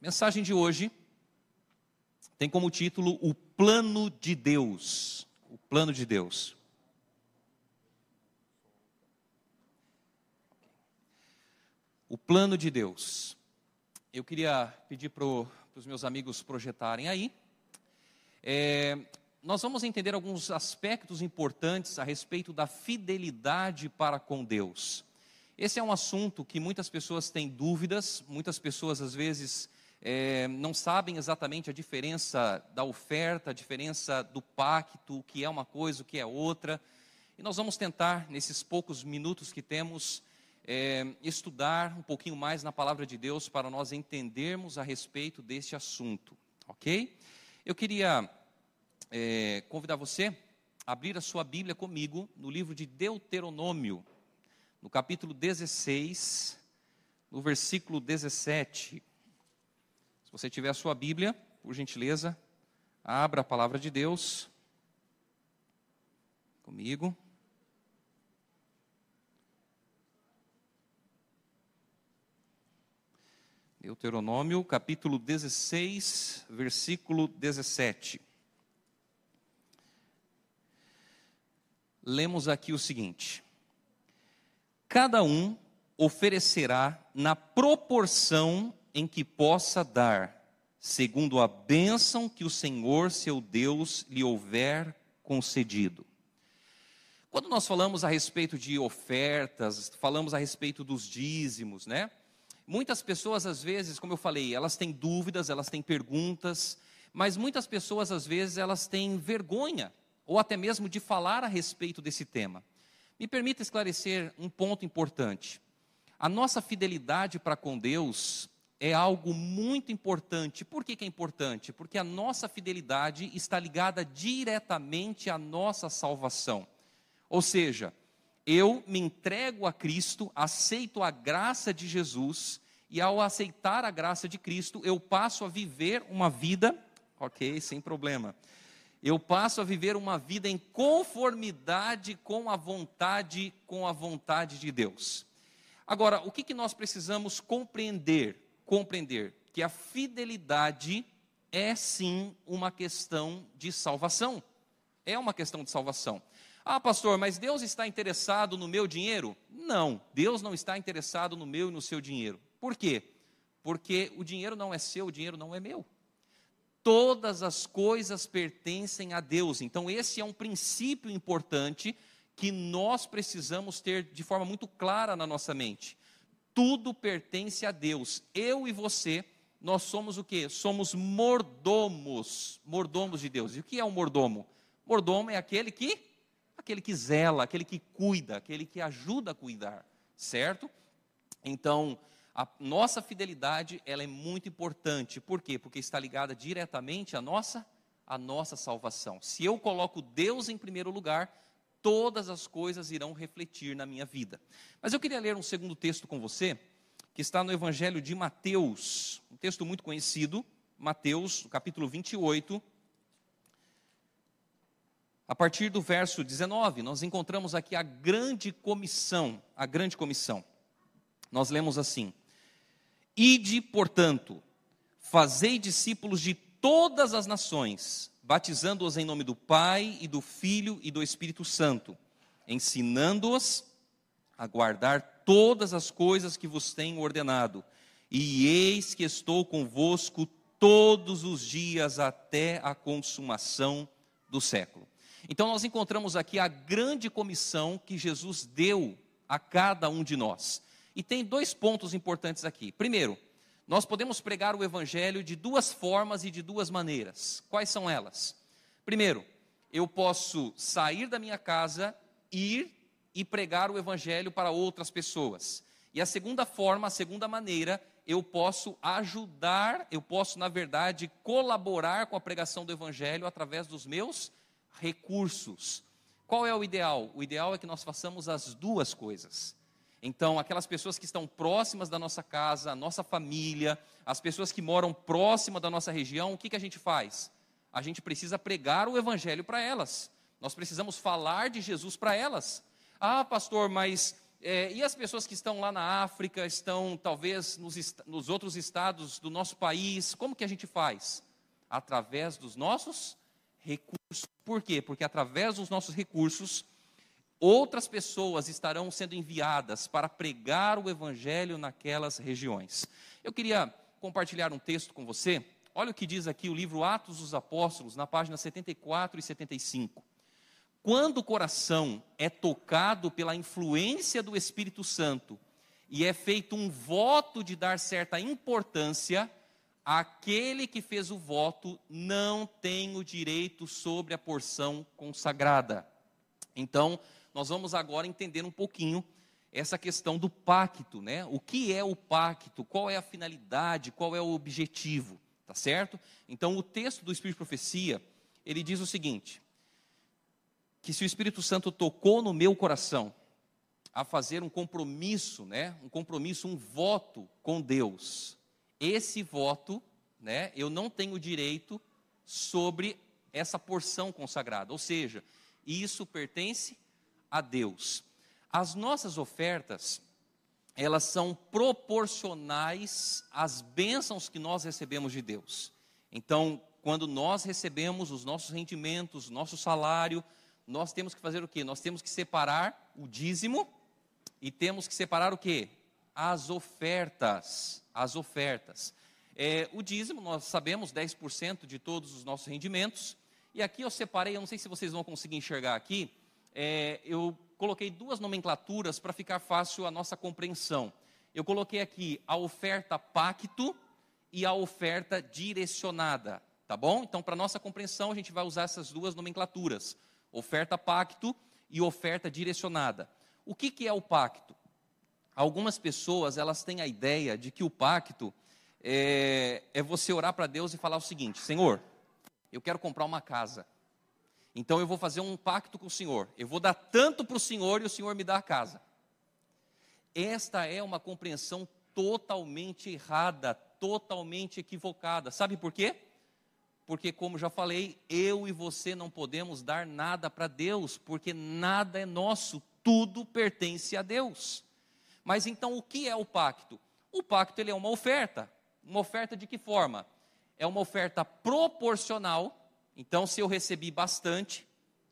Mensagem de hoje tem como título O Plano de Deus. O Plano de Deus. O Plano de Deus. Eu queria pedir para os meus amigos projetarem aí. É, nós vamos entender alguns aspectos importantes a respeito da fidelidade para com Deus. Esse é um assunto que muitas pessoas têm dúvidas, muitas pessoas às vezes é, não sabem exatamente a diferença da oferta, a diferença do pacto, o que é uma coisa, o que é outra. E nós vamos tentar, nesses poucos minutos que temos, é, estudar um pouquinho mais na palavra de Deus para nós entendermos a respeito deste assunto, ok? Eu queria é, convidar você a abrir a sua Bíblia comigo no livro de Deuteronômio, no capítulo 16, no versículo 17. Se você tiver a sua Bíblia, por gentileza, abra a palavra de Deus comigo. Deuteronômio, capítulo 16, versículo 17. Lemos aqui o seguinte: Cada um oferecerá na proporção em que possa dar, segundo a bênção que o Senhor seu Deus lhe houver concedido. Quando nós falamos a respeito de ofertas, falamos a respeito dos dízimos, né? Muitas pessoas, às vezes, como eu falei, elas têm dúvidas, elas têm perguntas, mas muitas pessoas, às vezes, elas têm vergonha, ou até mesmo de falar a respeito desse tema. Me permita esclarecer um ponto importante. A nossa fidelidade para com Deus, é algo muito importante. Por que, que, é importante? Porque a nossa fidelidade está ligada diretamente à nossa salvação. Ou seja, eu me entrego a Cristo, aceito a graça de Jesus, e ao aceitar a graça de Cristo, eu passo a viver uma vida, ok, sem problema. Eu passo a viver uma vida em conformidade com a vontade, com a vontade de Deus. Agora, o que, que nós precisamos compreender? Compreender que a fidelidade é sim uma questão de salvação. É uma questão de salvação. Ah, pastor, mas Deus está interessado no meu dinheiro? Não, Deus não está interessado no meu e no seu dinheiro. Por quê? Porque o dinheiro não é seu, o dinheiro não é meu. Todas as coisas pertencem a Deus. Então, esse é um princípio importante que nós precisamos ter de forma muito clara na nossa mente tudo pertence a Deus. Eu e você, nós somos o que? Somos mordomos, mordomos de Deus. E o que é um mordomo? Mordomo é aquele que aquele que zela, aquele que cuida, aquele que ajuda a cuidar, certo? Então, a nossa fidelidade, ela é muito importante. Por quê? Porque está ligada diretamente à nossa à nossa salvação. Se eu coloco Deus em primeiro lugar, todas as coisas irão refletir na minha vida. Mas eu queria ler um segundo texto com você, que está no Evangelho de Mateus, um texto muito conhecido, Mateus, capítulo 28. A partir do verso 19, nós encontramos aqui a grande comissão, a grande comissão. Nós lemos assim: Ide, portanto, fazei discípulos de todas as nações, batizando-os em nome do Pai e do Filho e do Espírito Santo, ensinando-os a guardar todas as coisas que vos tenho ordenado. E eis que estou convosco todos os dias até a consumação do século. Então nós encontramos aqui a grande comissão que Jesus deu a cada um de nós. E tem dois pontos importantes aqui. Primeiro, nós podemos pregar o evangelho de duas formas e de duas maneiras. Quais são elas? Primeiro, eu posso sair da minha casa, ir e pregar o evangelho para outras pessoas. E a segunda forma, a segunda maneira, eu posso ajudar, eu posso, na verdade, colaborar com a pregação do evangelho através dos meus recursos. Qual é o ideal? O ideal é que nós façamos as duas coisas. Então, aquelas pessoas que estão próximas da nossa casa, nossa família, as pessoas que moram próxima da nossa região, o que, que a gente faz? A gente precisa pregar o evangelho para elas. Nós precisamos falar de Jesus para elas. Ah, pastor, mas É, e as pessoas que estão lá na África, estão talvez nos, nos outros estados do nosso país, como que a gente faz? Através dos nossos recursos. Por quê? Porque através dos nossos recursos, outras pessoas estarão sendo enviadas para pregar o evangelho naquelas regiões. Eu queria compartilhar um texto com você. Olha o que diz aqui o livro Atos dos Apóstolos, na página 74 e 75. Quando o coração é tocado pela influência do Espírito Santo e é feito um voto de dar certa importância, aquele que fez o voto não tem o direito sobre a porção consagrada. Então, nós vamos agora entender um pouquinho essa questão do pacto, né? O que é o pacto? Qual é a finalidade? Qual é o objetivo? Tá certo? Então, o texto do Espírito de Profecia, ele diz o seguinte: que se o Espírito Santo tocou no meu coração a fazer um compromisso, né, um compromisso, um voto com Deus, esse voto, né, eu não tenho direito sobre essa porção consagrada, ou seja, isso pertence a Deus. As nossas ofertas, elas são proporcionais às bênçãos que nós recebemos de Deus. Então, quando nós recebemos os nossos rendimentos, nosso salário, nós temos que fazer o quê? Nós temos que separar o dízimo e temos que separar o quê? As ofertas. As ofertas. É, o dízimo, nós sabemos, 10% de todos os nossos rendimentos. E aqui eu separei, eu não sei se vocês vão conseguir enxergar aqui, é, eu coloquei duas nomenclaturas para ficar fácil a nossa compreensão. Eu coloquei aqui a oferta pacto e a oferta direcionada, tá bom? Então, para nossa compreensão, a gente vai usar essas duas nomenclaturas oferta pacto e oferta direcionada. O que, que é o pacto? Algumas pessoas elas têm a ideia de que o pacto é, é você orar para Deus e falar o seguinte: Senhor, eu quero comprar uma casa. Então eu vou fazer um pacto com o Senhor. Eu vou dar tanto para o Senhor e o Senhor me dá a casa. Esta é uma compreensão totalmente errada, totalmente equivocada. Sabe por quê? porque, como já falei, eu e você não podemos dar nada para Deus, porque nada é nosso, tudo pertence a Deus. Mas então, o que é o pacto? O pacto ele é uma oferta. Uma oferta de que forma? É uma oferta proporcional. Então, se eu recebi bastante,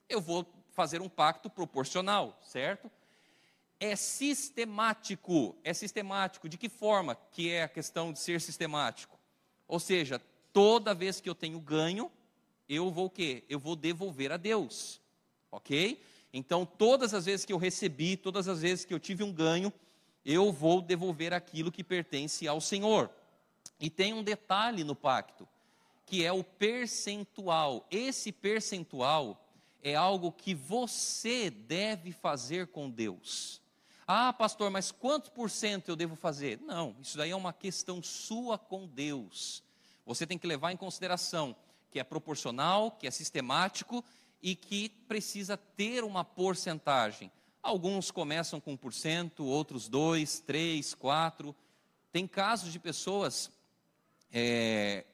eu vou fazer um pacto proporcional, certo? É sistemático. É sistemático. De que forma que é a questão de ser sistemático? Ou seja, toda vez que eu tenho ganho, eu vou o quê? Eu vou devolver a Deus. Ok? Então, todas as vezes que eu recebi, todas as vezes que eu tive um ganho, eu vou devolver aquilo que pertence ao Senhor. E tem um detalhe no pacto, que é o percentual. Esse percentual é algo que você deve fazer com Deus. Ah, pastor, mas quantos por cento eu devo fazer? Não, isso daí é uma questão sua com Deus você tem que levar em consideração que é proporcional, que é sistemático e que precisa ter uma porcentagem. Alguns começam com 1%, outros 2%, 3%, 4%. Tem casos de pessoas é,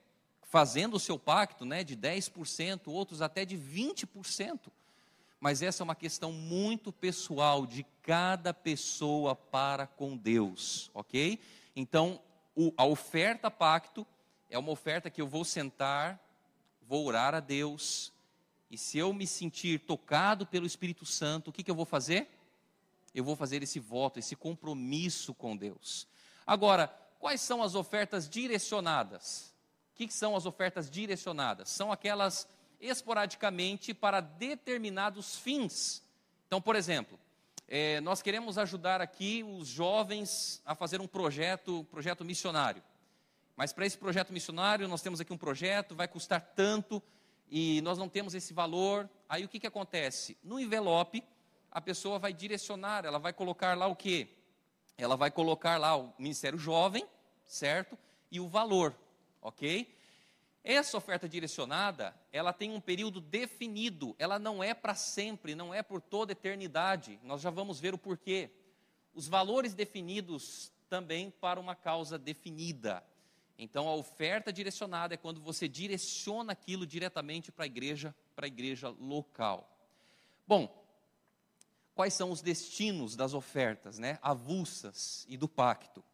fazendo o seu pacto né, de 10%, outros até de 20%. Mas essa é uma questão muito pessoal de cada pessoa para com Deus, ok? Então, o, a oferta pacto é uma oferta que eu vou sentar, vou orar a Deus, e se eu me sentir tocado pelo Espírito Santo, o que, que eu vou fazer? Eu vou fazer esse voto, esse compromisso com Deus. Agora, quais são as ofertas direcionadas? O que, são as ofertas direcionadas? São aquelas esporadicamente para determinados fins. Então, por exemplo, é, nós queremos ajudar aqui os jovens a fazer um projeto, projeto missionário. Mas para esse projeto missionário, nós temos aqui um projeto, vai custar tanto e nós não temos esse valor. Aí o que, que acontece? No envelope, a pessoa vai direcionar, ela vai colocar lá o quê? Ela vai colocar lá o Ministério Jovem, certo? E o valor, ok? Essa oferta direcionada, ela tem um período definido, ela não é para sempre, não é por toda eternidade. Nós já vamos ver o porquê. Os valores definidos também para uma causa definida. Então a oferta direcionada é quando você direciona aquilo diretamente para a igreja, para a igreja local. Bom, quais são os destinos das ofertas, né, avulsas e do pacto.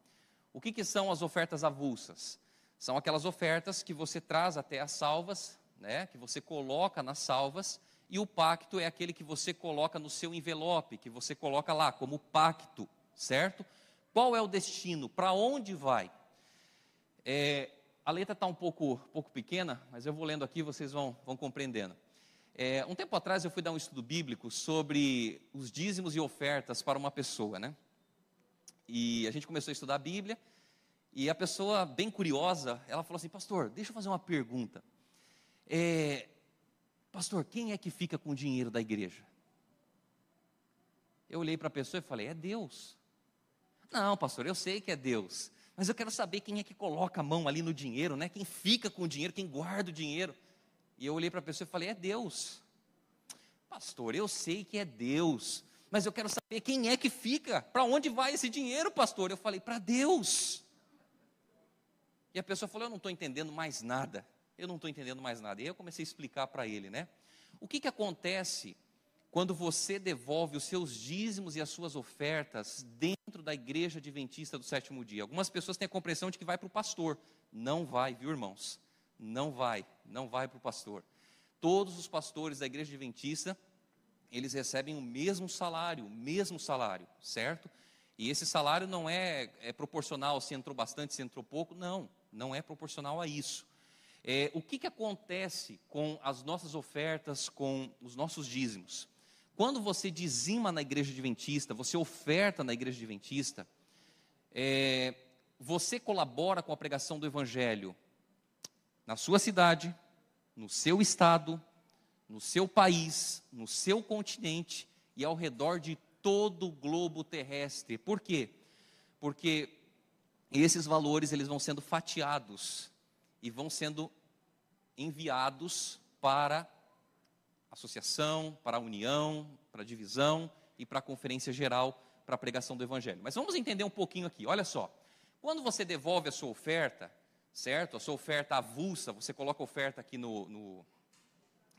O que, que são as ofertas avulsas? São aquelas ofertas que você traz até as salvas, né, que você coloca nas salvas, e o pacto é aquele que você coloca no seu envelope, que você coloca lá como pacto, certo? Qual é o destino? Para onde vai? É, a letra está um pouco, pouco pequena, mas eu vou lendo aqui, vocês vão, vão compreendendo. É, um tempo atrás eu fui dar um estudo bíblico sobre os dízimos e ofertas para uma pessoa, né? E a gente começou a estudar a Bíblia, e a pessoa, bem curiosa, ela falou assim: Pastor, deixa eu fazer uma pergunta. É, pastor, quem é que fica com o dinheiro da igreja? Eu olhei para a pessoa e falei: É Deus. Não, pastor, eu sei que é Deus, mas eu quero saber quem é que coloca a mão ali no dinheiro, né? Quem fica com o dinheiro, quem guarda o dinheiro. E eu olhei para a pessoa e falei: É Deus. Pastor, eu sei que é Deus, mas eu quero saber quem é que fica, para onde vai esse dinheiro, pastor? Eu falei: Para Deus. E a pessoa falou: Eu não estou entendendo mais nada. Eu não estou entendendo mais nada. E aí eu comecei a explicar para ele, né? O que, que acontece quando você devolve os seus dízimos e as suas ofertas dentro da igreja adventista do sétimo dia? Algumas pessoas têm a compreensão de que vai para o pastor. Não vai, viu, irmãos? Não vai, não vai para o pastor. Todos os pastores da igreja adventista, eles recebem o mesmo salário, o mesmo salário, certo? E esse salário não é, é proporcional se entrou bastante, se entrou pouco, não, não é proporcional a isso. É, o que, que acontece com as nossas ofertas, com os nossos dízimos? Quando você dizima na igreja adventista, você oferta na igreja adventista, é, você colabora com a pregação do evangelho na sua cidade, no seu estado, no seu país, no seu continente e ao redor de todo o globo terrestre. Por quê? Porque esses valores eles vão sendo fatiados e vão sendo enviados para associação, para a união, para a divisão e para a conferência geral para a pregação do evangelho. Mas vamos entender um pouquinho aqui. Olha só. Quando você devolve a sua oferta, certo? A sua oferta avulsa, você coloca a oferta aqui no, no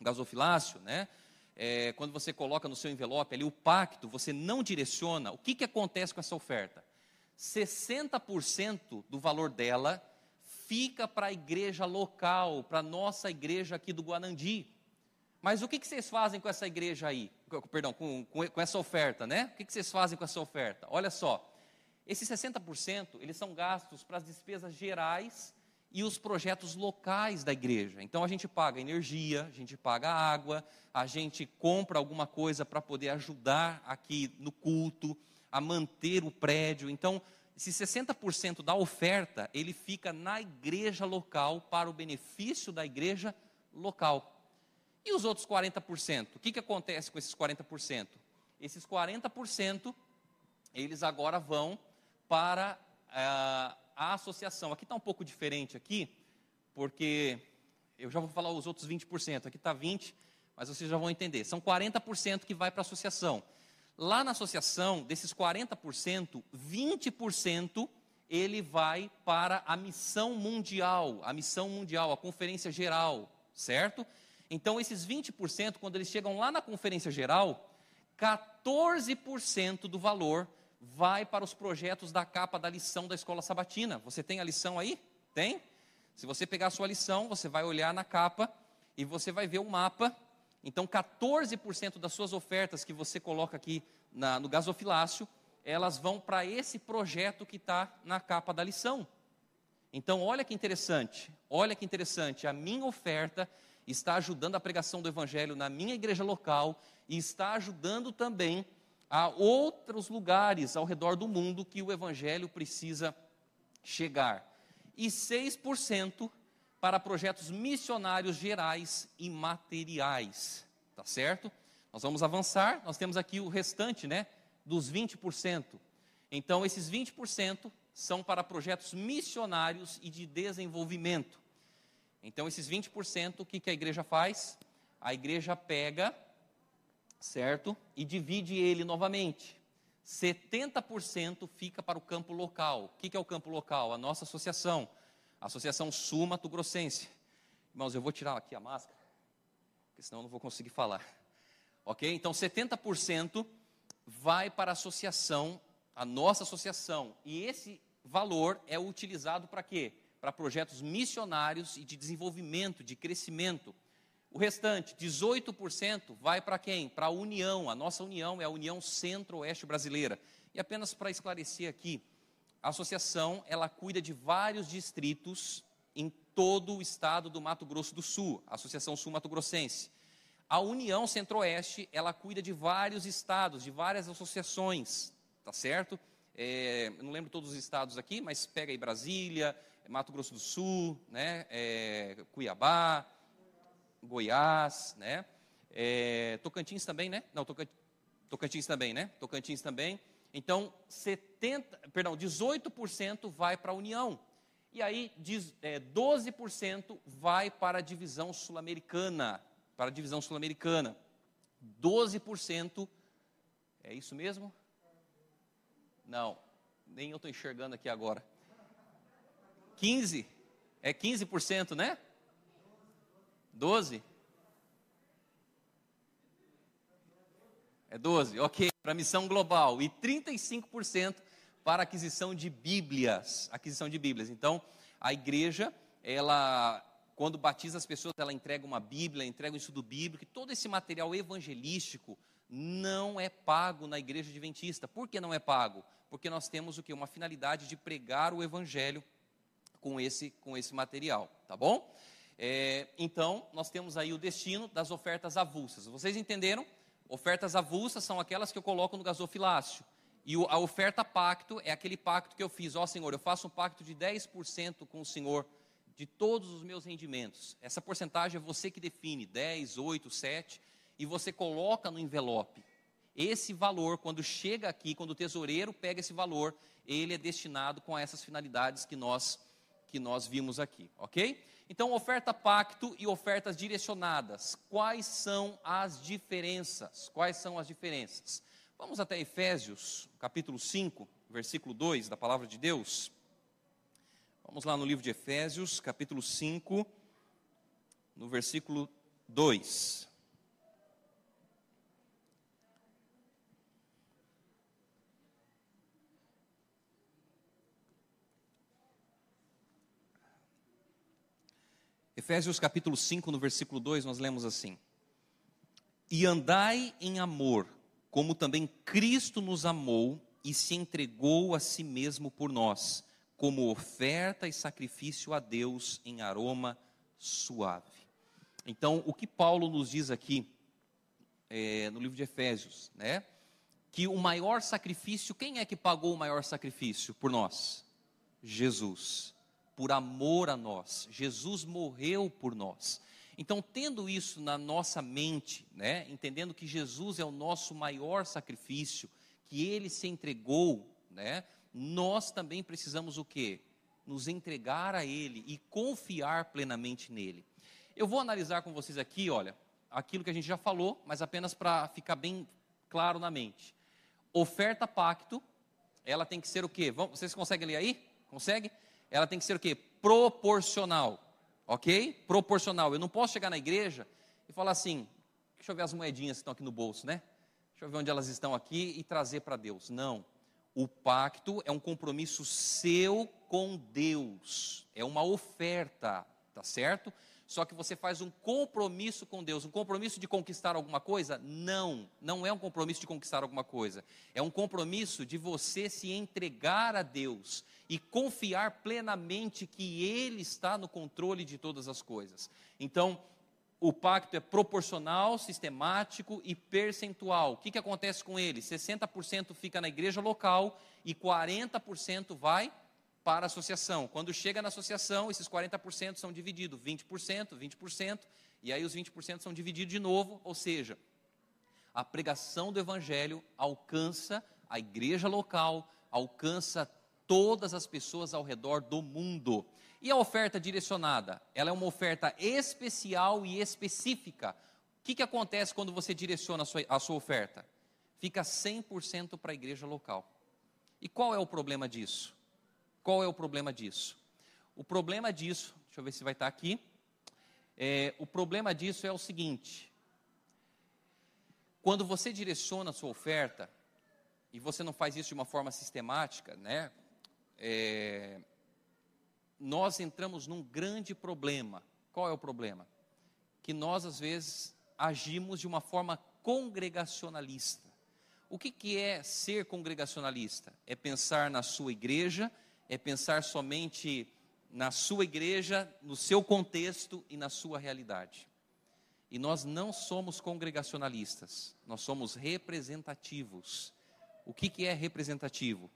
gasofilácio, né? É, quando você coloca no seu envelope ali o pacto, você não direciona. O que, que acontece com essa oferta? 60% do valor dela fica para a igreja local, para a nossa igreja aqui do Guanandi. Mas o que, que vocês fazem com essa igreja aí? Perdão, com, com, com essa oferta, né? O que, que vocês fazem com essa oferta? Olha só, esses 60% eles são gastos para as despesas gerais e os projetos locais da igreja. Então a gente paga energia, a gente paga água, a gente compra alguma coisa para poder ajudar aqui no culto, a manter o prédio. Então esse 60% da oferta, ele fica na igreja local para o benefício da igreja local. E os outros 40%? O que, que acontece com esses 40%? Esses 40%, eles agora vão para uh, a associação. Aqui está um pouco diferente aqui, porque eu já vou falar os outros 20%. Aqui está 20%, mas vocês já vão entender. São 40% que vai para a associação. Lá na associação, desses 40%, 20% ele vai para a missão mundial, a missão mundial, a conferência geral, certo? Então, esses 20%, quando eles chegam lá na conferência geral, 14% do valor vai para os projetos da capa da lição da escola sabatina. Você tem a lição aí? Tem? Se você pegar a sua lição, você vai olhar na capa e você vai ver o mapa então, 14% das suas ofertas que você coloca aqui na, no gasofilácio, elas vão para esse projeto que está na capa da lição. Então, olha que interessante, olha que interessante, a minha oferta está ajudando a pregação do Evangelho na minha igreja local e está ajudando também a outros lugares ao redor do mundo que o Evangelho precisa chegar. E 6% para projetos missionários gerais e materiais. Tá certo? Nós vamos avançar, nós temos aqui o restante, né, dos 20%. Então, esses 20% são para projetos missionários e de desenvolvimento. Então, esses 20%, o que, que a igreja faz? A igreja pega, certo? E divide ele novamente. 70% fica para o campo local. O que, que é o campo local? A nossa associação Associação Sul Mato Grossense. Irmãos, eu vou tirar aqui a máscara, porque senão eu não vou conseguir falar. Ok? Então, 70% vai para a associação, a nossa associação. E esse valor é utilizado para quê? Para projetos missionários e de desenvolvimento, de crescimento. O restante, 18%, vai para quem? Para a União. A nossa União é a União Centro-Oeste Brasileira. E apenas para esclarecer aqui, a associação ela cuida de vários distritos em todo o estado do Mato Grosso do Sul, a Associação Sul Mato Grossense. A União Centro-Oeste ela cuida de vários estados, de várias associações, tá certo? É, não lembro todos os estados aqui, mas pega aí Brasília, Mato Grosso do Sul, né, é, Cuiabá, Goiás, né? É, Tocantins também, né? Não, Tocantins também, né? Tocantins também. Então, 70, perdão, 18% vai para a União. E aí, diz, é, 12% vai para a divisão sul-americana. Para a divisão sul-americana. 12%. É isso mesmo? Não, nem eu estou enxergando aqui agora. 15? É 15%, né? 12? É 12, ok, para missão global. E 35% para aquisição de Bíblias. Aquisição de Bíblias. Então, a igreja, ela, quando batiza as pessoas, ela entrega uma Bíblia, entrega um estudo bíblico, e todo esse material evangelístico não é pago na igreja adventista. Por que não é pago? Porque nós temos o que? Uma finalidade de pregar o evangelho com esse, com esse material, tá bom? É, então, nós temos aí o destino das ofertas avulsas. Vocês entenderam? Ofertas avulsas são aquelas que eu coloco no gasofilácio. E a oferta pacto é aquele pacto que eu fiz. Ó oh, Senhor, eu faço um pacto de 10% com o Senhor de todos os meus rendimentos. Essa porcentagem é você que define, 10, 8, 7, e você coloca no envelope. Esse valor, quando chega aqui, quando o tesoureiro pega esse valor, ele é destinado com essas finalidades que nós que nós vimos aqui, ok? Então, oferta pacto e ofertas direcionadas. Quais são as diferenças? Quais são as diferenças? Vamos até Efésios, capítulo 5, versículo 2 da palavra de Deus. Vamos lá no livro de Efésios, capítulo 5, no versículo 2. Efésios capítulo 5, no versículo 2, nós lemos assim: E andai em amor, como também Cristo nos amou e se entregou a si mesmo por nós, como oferta e sacrifício a Deus em aroma suave. Então, o que Paulo nos diz aqui, é, no livro de Efésios, né? Que o maior sacrifício, quem é que pagou o maior sacrifício por nós? Jesus por amor a nós. Jesus morreu por nós. Então, tendo isso na nossa mente, né, entendendo que Jesus é o nosso maior sacrifício, que ele se entregou, né, nós também precisamos o quê? Nos entregar a ele e confiar plenamente nele. Eu vou analisar com vocês aqui, olha, aquilo que a gente já falou, mas apenas para ficar bem claro na mente. Oferta pacto, ela tem que ser o quê? Vocês conseguem ler aí? Consegue? Ela tem que ser o quê? Proporcional. Ok? Proporcional. Eu não posso chegar na igreja e falar assim: deixa eu ver as moedinhas que estão aqui no bolso, né? Deixa eu ver onde elas estão aqui e trazer para Deus. Não. O pacto é um compromisso seu com Deus. É uma oferta, tá certo? Só que você faz um compromisso com Deus, um compromisso de conquistar alguma coisa? Não, não é um compromisso de conquistar alguma coisa. É um compromisso de você se entregar a Deus e confiar plenamente que Ele está no controle de todas as coisas. Então, o pacto é proporcional, sistemático e percentual. O que, que acontece com ele? 60% fica na igreja local e 40% vai para a associação. Quando chega na associação, esses 40% são divididos, 20%, 20%, e aí os 20% são divididos de novo, ou seja, a pregação do evangelho alcança a igreja local, alcança todas as pessoas ao redor do mundo. E a oferta direcionada? Ela é uma oferta especial e específica. O que, que acontece quando você direciona a sua, a sua oferta? Fica 100% para a igreja local. E qual é o problema disso? Qual é o problema disso? O problema disso, deixa eu ver se vai estar aqui. É, o problema disso é o seguinte: quando você direciona a sua oferta, e você não faz isso de uma forma sistemática, né? É, nós entramos num grande problema. Qual é o problema? Que nós, às vezes, agimos de uma forma congregacionalista. O que, que é ser congregacionalista? É pensar na sua igreja, é pensar somente na sua igreja, no seu contexto e na sua realidade. E nós não somos congregacionalistas, nós somos representativos. O que, que é representativo?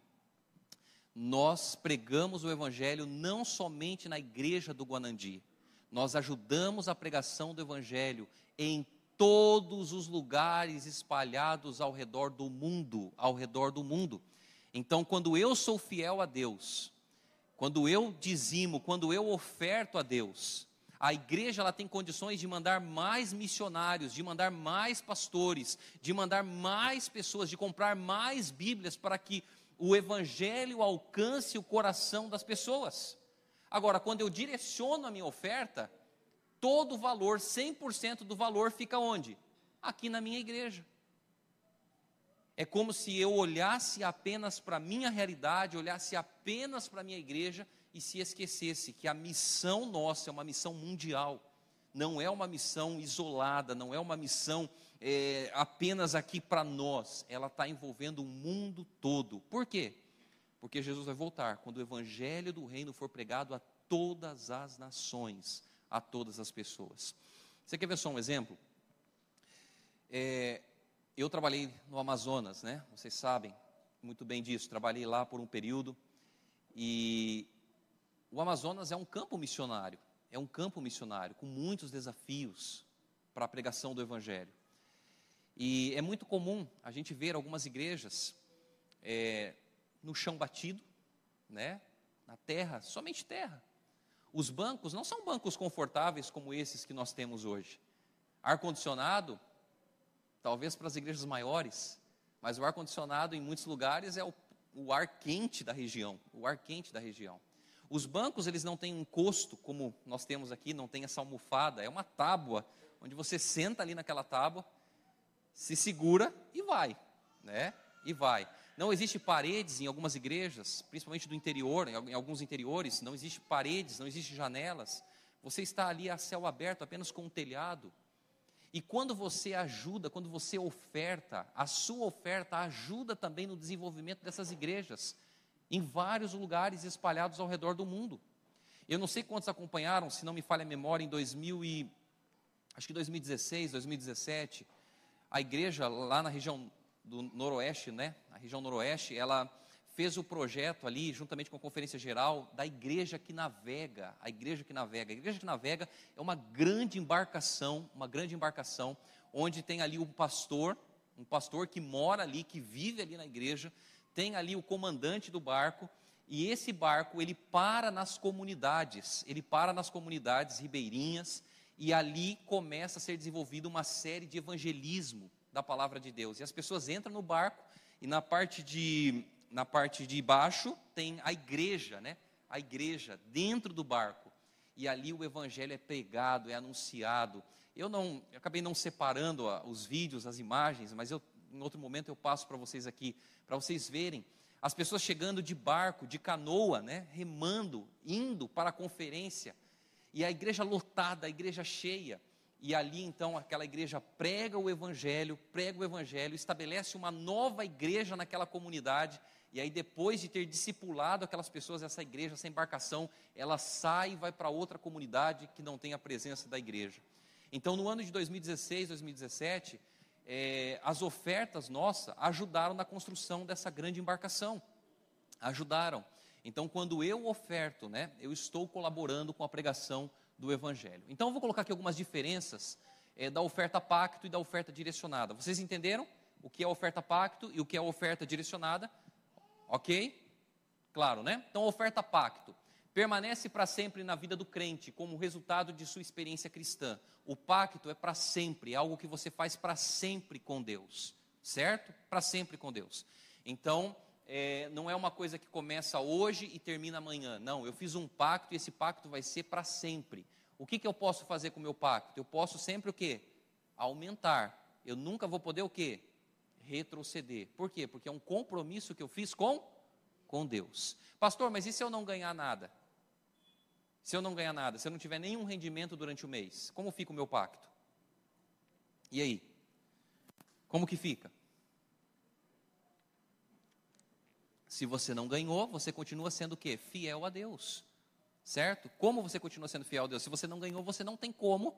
Nós pregamos o Evangelho não somente na igreja do Guanandi, nós ajudamos a pregação do Evangelho em todos os lugares espalhados ao redor do mundo, ao redor do mundo. Então, quando eu sou fiel a Deus, quando eu dizimo, quando eu oferto a Deus, a igreja ela tem condições de mandar mais missionários, de mandar mais pastores, de mandar mais pessoas, de comprar mais Bíblias para que o evangelho alcance o coração das pessoas. Agora, quando eu direciono a minha oferta, todo o valor, 100% do valor fica onde? Aqui na minha igreja. É como se eu olhasse apenas para a minha realidade, olhasse apenas para a minha igreja e se esquecesse que a missão nossa é uma missão mundial, não é uma missão isolada, não é uma missão é, apenas aqui para nós, ela está envolvendo o mundo todo. Por quê? Porque Jesus vai voltar quando o evangelho do reino for pregado a todas as nações, a todas as pessoas. Você quer ver só um exemplo? É, eu trabalhei no Amazonas, né? Vocês sabem muito bem disso. Trabalhei lá por um período e o Amazonas é um campo missionário. É um campo missionário com muitos desafios para a pregação do Evangelho. E é muito comum a gente ver algumas igrejas é, no chão batido, né? Na terra, somente terra. Os bancos não são bancos confortáveis como esses que nós temos hoje. Ar condicionado talvez para as igrejas maiores, mas o ar-condicionado em muitos lugares é o, o, ar quente da região, o ar quente da região. Os bancos, eles não têm um encosto, como nós temos aqui, não tem essa almofada, é uma tábua, onde você senta ali naquela tábua, se segura e vai, né? E vai. Não existe paredes em algumas igrejas, principalmente do interior, em alguns interiores, não existe paredes, não existe janelas. Você está ali a céu aberto, apenas com um telhado. E quando você ajuda, quando você oferta, a sua oferta ajuda também no desenvolvimento dessas igrejas, em vários lugares espalhados ao redor do mundo. Eu não sei quantos acompanharam, se não me falha a memória, em 2000 e, acho que 2016, 2017, a igreja lá na região do noroeste, né, a região noroeste, ela fez o projeto ali, juntamente com a Conferência Geral, da igreja que navega. A igreja que navega. A igreja que navega é uma grande embarcação, uma grande embarcação, onde tem ali um pastor, um pastor que mora ali, que vive ali na igreja, tem ali o comandante do barco, e esse barco, ele para nas comunidades, ele para nas comunidades ribeirinhas, e ali começa a ser desenvolvida uma série de evangelismo da palavra de Deus. E as pessoas entram no barco, e na parte de na parte de baixo tem a igreja, né? A igreja dentro do barco. E ali o evangelho é pregado, é anunciado. Eu não, eu acabei não separando os vídeos, as imagens, mas eu, em outro momento eu passo para vocês aqui, para vocês verem as pessoas chegando de barco, de canoa, né, remando, indo para a conferência, e a igreja lotada, a igreja cheia, e ali então aquela igreja prega o evangelho, prega o evangelho, estabelece uma nova igreja naquela comunidade, e aí, depois de ter discipulado aquelas pessoas, essa igreja, essa embarcação, ela sai e vai para outra comunidade que não tem a presença da igreja. Então, no ano de 2016, 2017, é, as ofertas nossas ajudaram na construção dessa grande embarcação. Ajudaram. Então, quando eu oferto, né, eu estou colaborando com a pregação do Evangelho. Então, eu vou colocar aqui algumas diferenças é, da oferta pacto e da oferta direcionada. Vocês entenderam o que é oferta pacto e o que é oferta direcionada? Ok? Claro, né? Então, oferta pacto. Permanece para sempre na vida do crente, como resultado de sua experiência cristã. O pacto é para sempre, é algo que você faz para sempre com Deus, certo? Para sempre com Deus. Então, é, não é uma coisa que começa hoje e termina amanhã. Não, eu fiz um pacto e esse pacto vai ser para sempre. O que, que eu posso fazer com o meu pacto? Eu posso sempre o quê? Aumentar. Eu nunca vou poder o quê? Retroceder. Por quê? Porque é um compromisso que eu fiz com com Deus. Pastor, mas e se eu não ganhar nada? Se eu não ganhar nada, se eu não tiver nenhum rendimento durante o mês, como fica o meu pacto? E aí? Como que fica? Se você não ganhou, você continua sendo o quê? Fiel a Deus. Certo? Como você continua sendo fiel a Deus? Se você não ganhou, você não tem como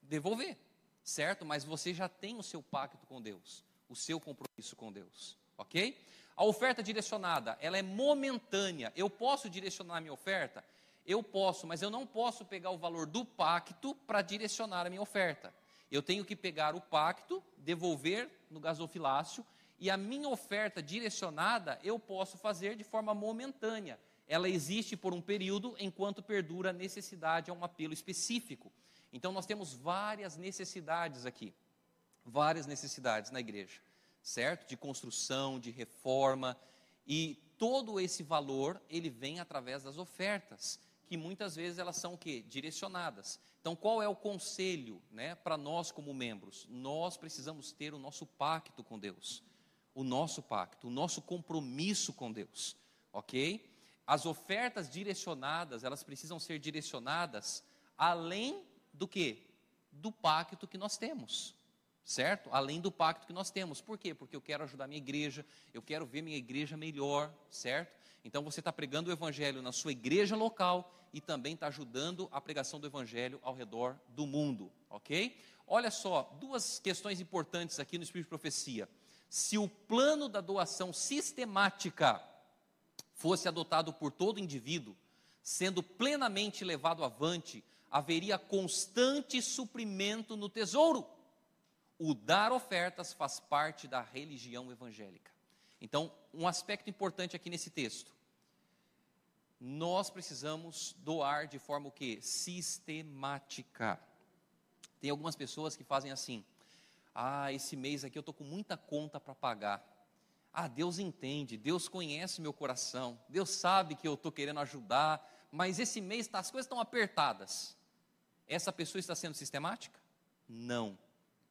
devolver. Certo? Mas você já tem o seu pacto com Deus, o seu compromisso com Deus. OK? A oferta direcionada, ela é momentânea. Eu posso direcionar a minha oferta? Eu posso, mas eu não posso pegar o valor do pacto para direcionar a minha oferta. Eu tenho que pegar o pacto, devolver no gasofilácio e a minha oferta direcionada eu posso fazer de forma momentânea. Ela existe por um período enquanto perdura a necessidade a um apelo específico. Então nós temos várias necessidades aqui, várias necessidades na igreja, certo? De construção, de reforma e todo esse valor ele vem através das ofertas, que muitas vezes elas são o quê? Direcionadas. Então qual é o conselho, né, para nós como membros? Nós precisamos ter o nosso pacto com Deus o nosso pacto, o nosso compromisso com Deus, ok? As ofertas direcionadas, elas precisam ser direcionadas além do que? Do pacto que nós temos, certo? Além do pacto que nós temos. Por quê? Porque eu quero ajudar minha igreja, eu quero ver minha igreja melhor, certo? Então você está pregando o evangelho na sua igreja local e também está ajudando a pregação do evangelho ao redor do mundo, ok? Olha só, duas questões importantes aqui no Espírito de Profecia se o plano da doação sistemática fosse adotado por todo indivíduo, sendo plenamente levado avante, haveria constante suprimento no tesouro. O dar ofertas faz parte da religião evangélica. Então, um aspecto importante aqui nesse texto. Nós precisamos doar de forma o quê? Sistemática. Tem algumas pessoas que fazem assim: ah, esse mês aqui eu estou com muita conta para pagar. Ah, Deus entende, Deus conhece meu coração, Deus sabe que eu estou querendo ajudar, mas esse mês tá, as coisas estão apertadas. Essa pessoa está sendo sistemática? Não.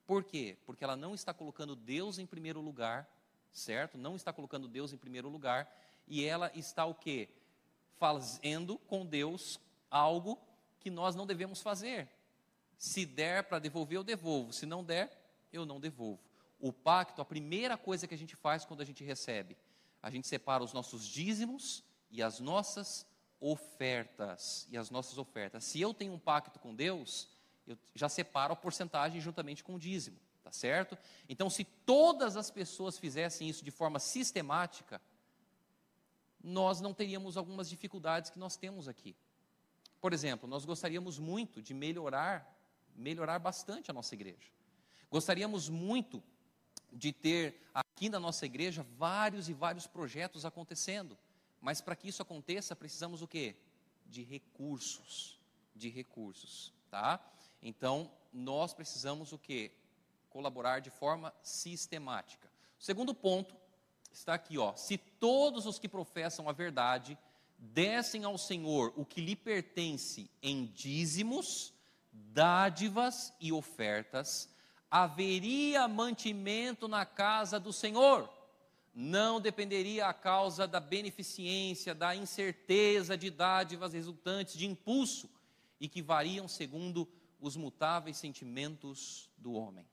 Por quê? Porque ela não está colocando Deus em primeiro lugar, certo? Não está colocando Deus em primeiro lugar, e ela está o quê? Fazendo com Deus algo que nós não devemos fazer. Se der para devolver, eu devolvo. Se não der, eu não devolvo. O pacto, a primeira coisa que a gente faz quando a gente recebe, a gente separa os nossos dízimos e as nossas ofertas. E as nossas ofertas. Se eu tenho um pacto com Deus, eu já separo a porcentagem juntamente com o dízimo, tá certo? Então, se todas as pessoas fizessem isso de forma sistemática, nós não teríamos algumas dificuldades que nós temos aqui. Por exemplo, nós gostaríamos muito de melhorar, melhorar bastante a nossa igreja. Gostaríamos muito de ter aqui na nossa igreja vários e vários projetos acontecendo, mas para que isso aconteça, precisamos o quê? De recursos, de recursos, tá? Então, nós precisamos o quê? Colaborar de forma sistemática. Segundo ponto está aqui, ó. Se todos os que professam a verdade dessem ao Senhor o que lhe pertence em dízimos, dádivas e ofertas, haveria mantimento na casa do Senhor. Não dependeria a causa da beneficência, da incerteza de dádivas resultantes de impulso e que variam segundo os mutáveis sentimentos do homem.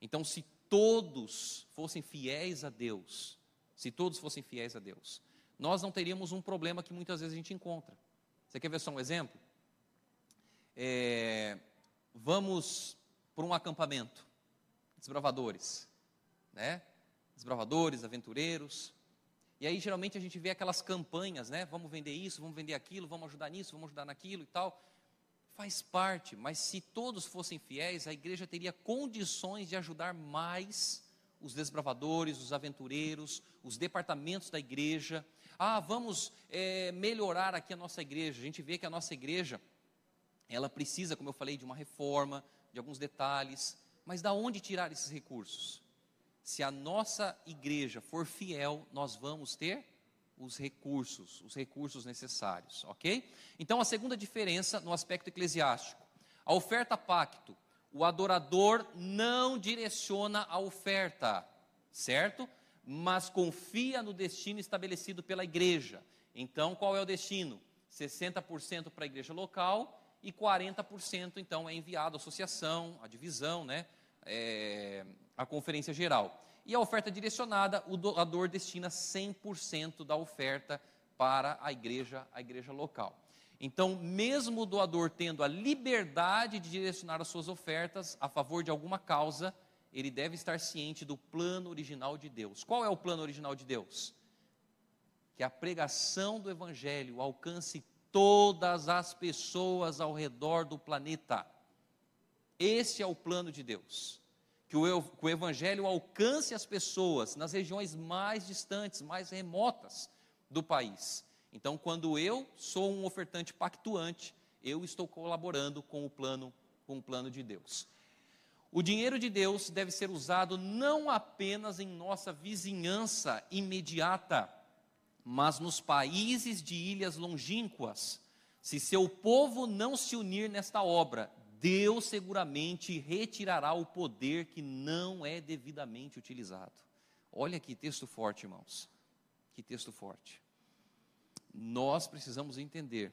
Então, se todos fossem fiéis a Deus, se todos fossem fiéis a Deus, nós não teríamos um problema que muitas vezes a gente encontra. Você quer ver só um exemplo? É, vamos para um acampamento desbravadores, né? Desbravadores, aventureiros. E aí geralmente a gente vê aquelas campanhas, né? Vamos vender isso, vamos vender aquilo, vamos ajudar nisso, vamos ajudar naquilo e tal. Faz parte, mas se todos fossem fiéis, a igreja teria condições de ajudar mais os desbravadores, os aventureiros, os departamentos da igreja. Ah, vamos é, melhorar aqui a nossa igreja. A gente vê que a nossa igreja, ela precisa, como eu falei, de uma reforma, de alguns detalhes. Mas da onde tirar esses recursos? Se a nossa igreja for fiel, nós vamos ter os recursos, os recursos necessários, ok? Então a segunda diferença no aspecto eclesiástico, a oferta pacto, o adorador não direciona a oferta, certo? Mas confia no destino estabelecido pela igreja. Então, qual é o destino? 60% para a igreja local e 40% então é enviado à associação, à divisão, né? É, à conferência geral. E a oferta direcionada, o doador destina 100% da oferta para a igreja, a igreja local. Então, mesmo o doador tendo a liberdade de direcionar as suas ofertas a favor de alguma causa, ele deve estar ciente do plano original de Deus. Qual é o plano original de Deus? Que a pregação do evangelho alcance todas as pessoas ao redor do planeta. Esse é o plano de Deus. Que o, evangelho alcance as pessoas nas regiões mais distantes, mais remotas do país. Então, quando eu sou um ofertante pactuante, eu estou colaborando com o plano, com o plano de Deus. O dinheiro de Deus deve ser usado não apenas em nossa vizinhança imediata, mas nos países de ilhas longínquas. Se seu povo não se unir nesta obra, Deus seguramente retirará o poder que não é devidamente utilizado. Olha que texto forte, irmãos. Que texto forte nós precisamos entender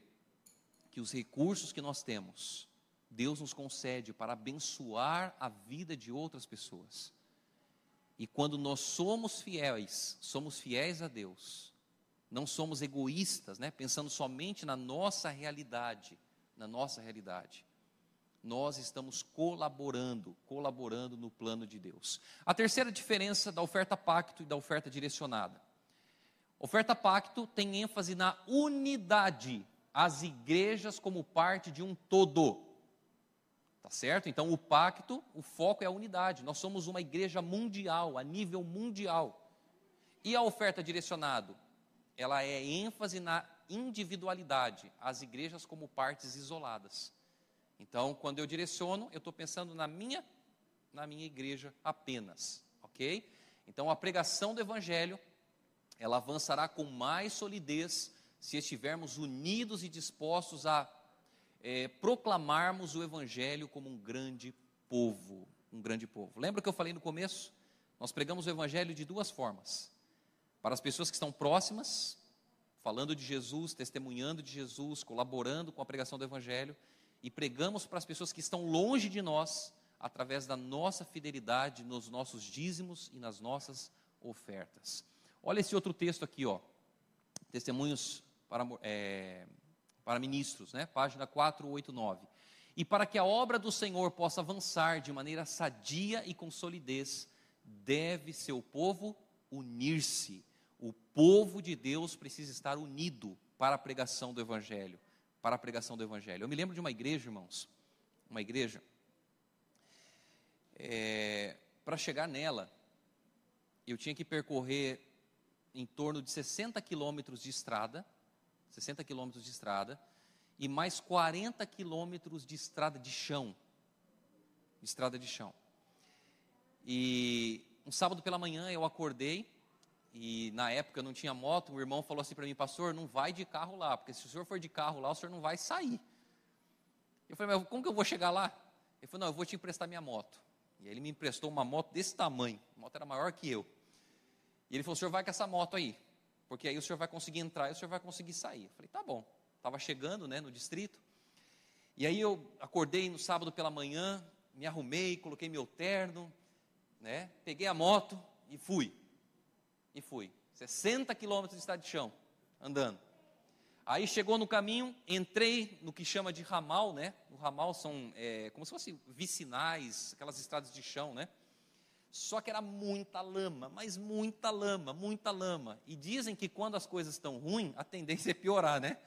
que os recursos que nós temos, Deus nos concede para abençoar a vida de outras pessoas. E quando nós somos fiéis, somos fiéis a Deus, não somos egoístas, né, pensando somente na nossa realidade, na nossa realidade. Nós estamos colaborando, colaborando no plano de Deus. A terceira diferença da oferta pacto e da oferta direcionada Oferta pacto tem ênfase na unidade, as igrejas como parte de um todo. Tá certo? Então o pacto, o foco é a unidade. Nós somos uma igreja mundial, a nível mundial. E a oferta direcionado, ela é ênfase na individualidade, as igrejas como partes isoladas. Então, quando eu direciono, eu estou pensando na minha, na minha igreja apenas, ok? Então, a pregação do evangelho ela avançará com mais solidez se estivermos unidos e dispostos a é, proclamarmos o Evangelho como um grande povo. Um grande povo. Lembra que eu falei no começo? Nós pregamos o Evangelho de duas formas: para as pessoas que estão próximas, falando de Jesus, testemunhando de Jesus, colaborando com a pregação do Evangelho, e pregamos para as pessoas que estão longe de nós, através da nossa fidelidade nos nossos dízimos e nas nossas ofertas. Olha esse outro texto aqui, ó. Testemunhos para, é, para ministros, né? Página 489. E para que a obra do Senhor possa avançar de maneira sadia e com solidez, deve seu povo unir-se. O povo de Deus precisa estar unido para a pregação do Evangelho. Para a pregação do Evangelho. Eu me lembro de uma igreja, irmãos. Uma igreja. É, para chegar nela, eu tinha que percorrer em torno de 60 quilômetros de estrada, 60 quilômetros de estrada, e mais 40 quilômetros de estrada de chão. Estrada de chão. E um sábado pela manhã eu acordei, e na época eu não tinha moto, o irmão falou assim para mim, pastor, não vai de carro lá, porque se o senhor for de carro lá, o senhor não vai sair. Eu falei, mas como que eu vou chegar lá? Ele falou, não, eu vou te emprestar minha moto. E aí ele me emprestou uma moto desse tamanho, a moto era maior que eu. E ele falou: o senhor vai com essa moto aí, porque aí o senhor vai conseguir entrar e o senhor vai conseguir sair. Eu falei: tá bom. Estava chegando né, no distrito. E aí eu acordei no sábado pela manhã, me arrumei, coloquei meu terno, né, peguei a moto e fui. E fui. 60 quilômetros de estado de chão, andando. Aí chegou no caminho, entrei no que chama de ramal, né? O ramal são é, como se fossem vicinais, aquelas estradas de chão, né? Só que era muita lama, mas muita lama, muita lama. E dizem que quando as coisas estão ruins, a tendência é piorar, né?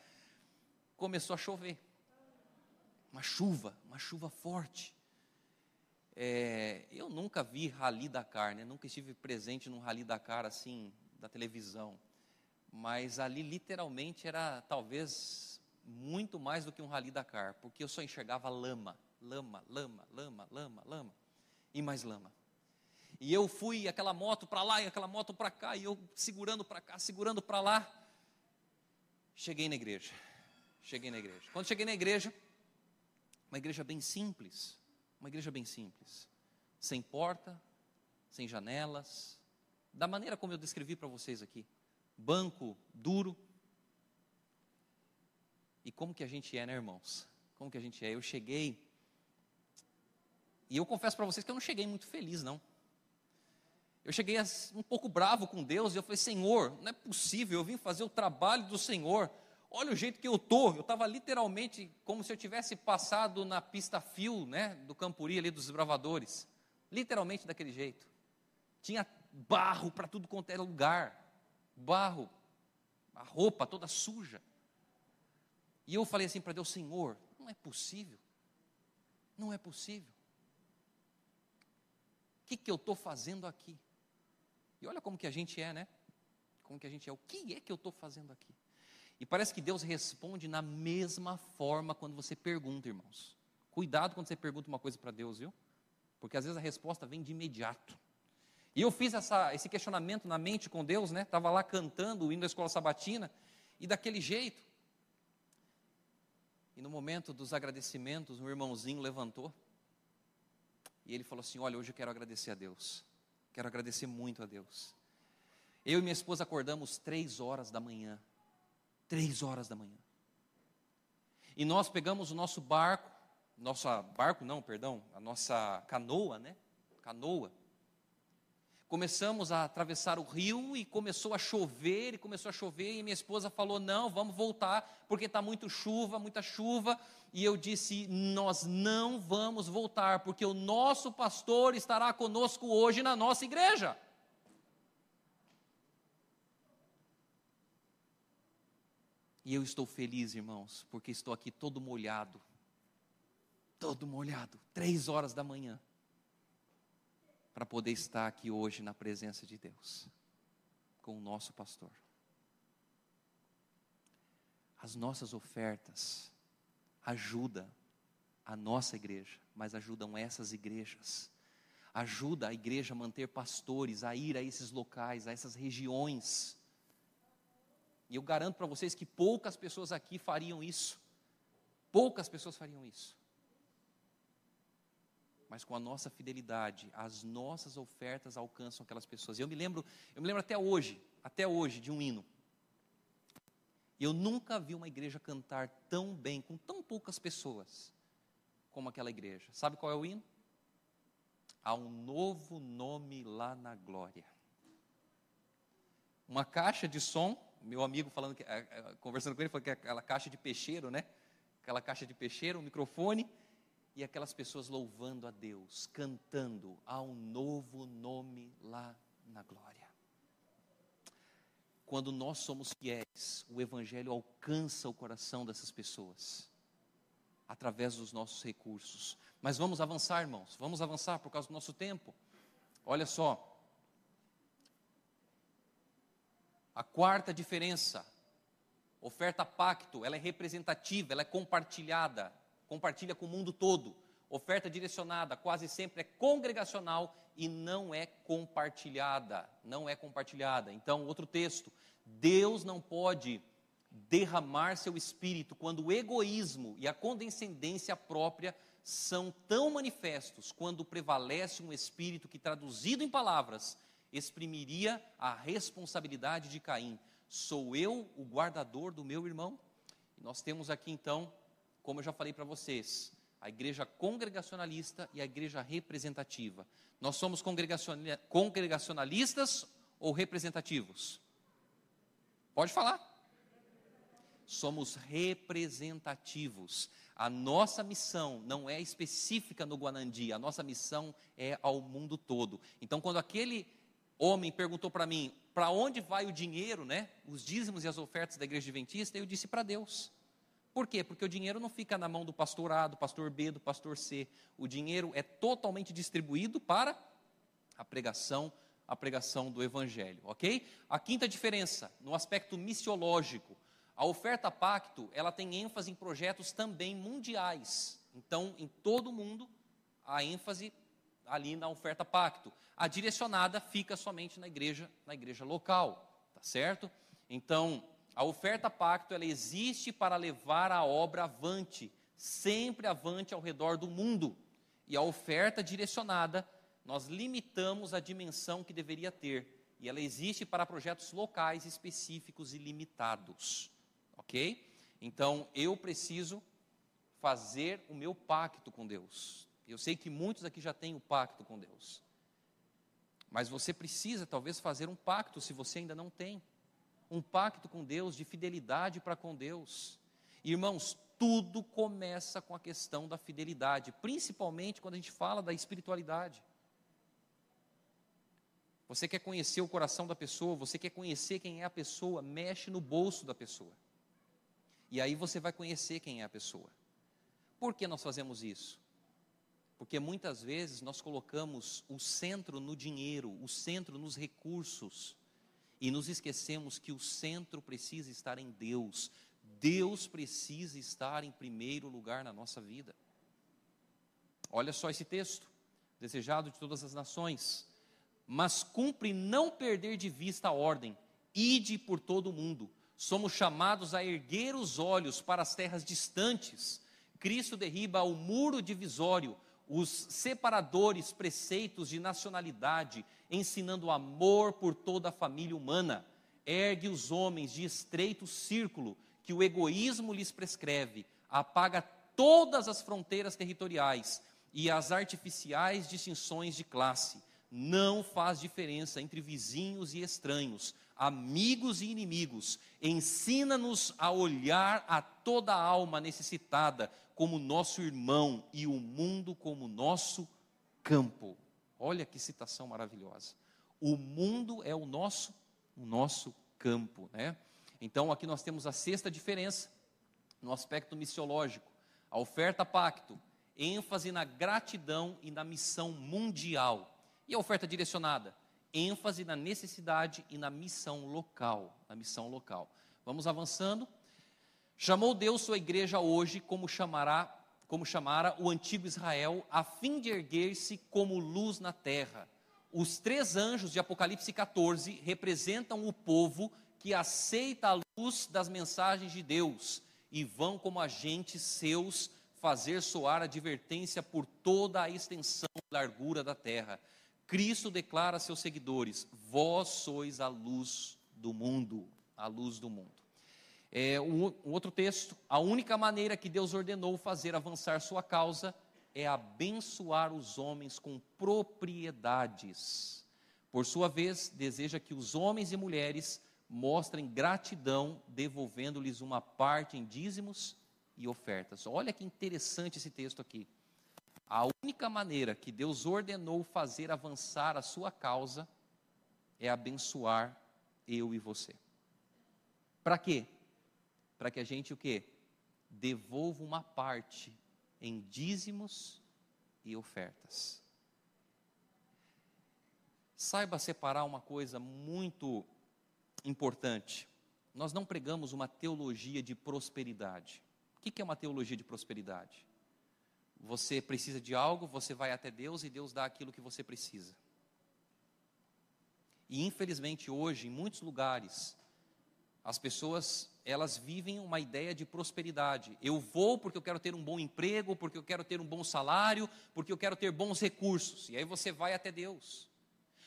Começou a chover. Uma chuva, uma chuva forte. É, eu nunca vi Rally Dakar, né? Nunca estive presente num Rally Dakar assim, da televisão. Mas ali literalmente era talvez muito mais do que um Rally Dakar, porque eu só enxergava lama, lama, lama, lama, lama, lama e mais lama. E eu fui aquela moto para lá e aquela moto para cá, e eu segurando para cá, segurando para lá. Cheguei na igreja. Cheguei na igreja. Quando cheguei na igreja, uma igreja bem simples, uma igreja bem simples, sem porta, sem janelas, da maneira como eu descrevi para vocês aqui. Banco duro. E como que a gente é, né, irmãos? Como que a gente é? Eu cheguei e eu confesso para vocês que eu não cheguei muito feliz, não. Eu cheguei um pouco bravo com Deus e eu falei: Senhor, não é possível, eu vim fazer o trabalho do Senhor. Olha o jeito que eu tô. Eu estava literalmente como se eu tivesse passado na pista fio, né, do Campuri ali dos bravadores, literalmente daquele jeito. Tinha barro para tudo quanto era lugar, barro, a roupa toda suja. E eu falei assim para Deus: Senhor, não é possível, não é possível. O que, que eu estou fazendo aqui? E olha como que a gente é, né? Como que a gente é. O que é que eu estou fazendo aqui? E parece que Deus responde na mesma forma quando você pergunta, irmãos. Cuidado quando você pergunta uma coisa para Deus, viu? Porque às vezes a resposta vem de imediato. E eu fiz essa, esse questionamento na mente com Deus, né? Estava lá cantando, indo à escola sabatina, e daquele jeito. E no momento dos agradecimentos, um irmãozinho levantou. E ele falou assim: Olha, hoje eu quero agradecer a Deus. Quero agradecer muito a Deus. Eu e minha esposa acordamos três horas da manhã. Três horas da manhã. E nós pegamos o nosso barco, nossa barco não, perdão, a nossa canoa, né? Canoa. Começamos a atravessar o rio e começou a chover, e começou a chover, e minha esposa falou: não, vamos voltar, porque está muito chuva, muita chuva. E eu disse: nós não vamos voltar, porque o nosso pastor estará conosco hoje na nossa igreja. E eu estou feliz, irmãos, porque estou aqui todo molhado. Todo molhado, três horas da manhã para poder estar aqui hoje na presença de Deus, com o nosso pastor. As nossas ofertas ajudam a nossa igreja, mas ajudam essas igrejas. Ajuda a igreja a manter pastores, a ir a esses locais, a essas regiões. E eu garanto para vocês que poucas pessoas aqui fariam isso. Poucas pessoas fariam isso mas com a nossa fidelidade, as nossas ofertas alcançam aquelas pessoas. Eu me lembro, eu me lembro até hoje, até hoje de um hino. Eu nunca vi uma igreja cantar tão bem com tão poucas pessoas como aquela igreja. Sabe qual é o hino? Há um novo nome lá na glória. Uma caixa de som, meu amigo falando que, eh, eh, conversando com ele, falou que é aquela caixa de peixeiro, né? Aquela caixa de peixeiro, um microfone e aquelas pessoas louvando a Deus, cantando a um novo nome lá na glória. Quando nós somos fiéis, o Evangelho alcança o coração dessas pessoas, através dos nossos recursos. Mas vamos avançar, irmãos, vamos avançar por causa do nosso tempo. Olha só. A quarta diferença, oferta pacto, ela é representativa, ela é compartilhada compartilha com o mundo todo. Oferta direcionada quase sempre é congregacional e não é compartilhada, não é compartilhada. Então, outro texto, Deus não pode derramar seu espírito quando o egoísmo e a condescendência própria são tão manifestos quando prevalece um espírito que traduzido em palavras exprimiria a responsabilidade de Caim. Sou eu o guardador do meu irmão? E nós temos aqui então como eu já falei para vocês, a igreja congregacionalista e a igreja representativa. Nós somos congregacionalistas ou representativos? Pode falar. Somos representativos. A nossa missão não é específica no Guanandi, a nossa missão é ao mundo todo. Então, quando aquele homem perguntou para mim, para onde vai o dinheiro, né? Os dízimos e as ofertas da igreja adventista, eu disse para Deus. Por quê? Porque o dinheiro não fica na mão do pastor A, do pastor B, do pastor C. O dinheiro é totalmente distribuído para a pregação, a pregação do evangelho, ok? A quinta diferença, no aspecto missiológico, a oferta pacto, ela tem ênfase em projetos também mundiais. Então, em todo o mundo, a ênfase ali na oferta pacto. A direcionada fica somente na igreja, na igreja local, tá certo? Então, a oferta pacto ela existe para levar a obra avante, sempre avante ao redor do mundo. E a oferta direcionada, nós limitamos a dimensão que deveria ter, e ela existe para projetos locais específicos e limitados, ok? Então eu preciso fazer o meu pacto com Deus. Eu sei que muitos aqui já têm o pacto com Deus, mas você precisa talvez fazer um pacto se você ainda não tem um pacto com Deus, de fidelidade para com Deus. Irmãos, tudo começa com a questão da fidelidade, principalmente quando a gente fala da espiritualidade. Você quer conhecer o coração da pessoa, você quer conhecer quem é a pessoa, mexe no bolso da pessoa. E aí você vai conhecer quem é a pessoa. Por que nós fazemos isso? Porque muitas vezes nós colocamos o centro no dinheiro, o centro nos recursos, e nos esquecemos que o centro precisa estar em Deus. Deus precisa estar em primeiro lugar na nossa vida. Olha só esse texto, desejado de todas as nações. Mas cumpre não perder de vista a ordem, ide por todo o mundo. Somos chamados a erguer os olhos para as terras distantes. Cristo derriba o muro divisório, os separadores preceitos de nacionalidade, ensinando amor por toda a família humana. Ergue os homens de estreito círculo que o egoísmo lhes prescreve, apaga todas as fronteiras territoriais e as artificiais distinções de classe. Não faz diferença entre vizinhos e estranhos, amigos e inimigos. Ensina-nos a olhar a toda alma necessitada como nosso irmão e o mundo como nosso campo. Olha que citação maravilhosa. O mundo é o nosso, o nosso campo, né? Então aqui nós temos a sexta diferença no aspecto missiológico. A oferta pacto, ênfase na gratidão e na missão mundial. E a oferta direcionada, ênfase na necessidade e na missão local, na missão local. Vamos avançando. Chamou Deus sua igreja hoje como chamará, como chamara o antigo Israel, a fim de erguer-se como luz na terra. Os três anjos de Apocalipse 14 representam o povo que aceita a luz das mensagens de Deus e vão como agentes seus fazer soar advertência por toda a extensão e largura da terra. Cristo declara a seus seguidores: Vós sois a luz do mundo, a luz do mundo. É, um, um outro texto: a única maneira que Deus ordenou fazer avançar sua causa é abençoar os homens com propriedades. Por sua vez, deseja que os homens e mulheres mostrem gratidão, devolvendo-lhes uma parte em dízimos e ofertas. Olha que interessante esse texto aqui. A única maneira que Deus ordenou fazer avançar a sua causa é abençoar eu e você. Para quê? Para que a gente o quê? Devolva uma parte em dízimos e ofertas. Saiba separar uma coisa muito importante. Nós não pregamos uma teologia de prosperidade. O que é uma teologia de prosperidade? Você precisa de algo, você vai até Deus e Deus dá aquilo que você precisa. E infelizmente hoje, em muitos lugares, as pessoas, elas vivem uma ideia de prosperidade. Eu vou porque eu quero ter um bom emprego, porque eu quero ter um bom salário, porque eu quero ter bons recursos. E aí você vai até Deus.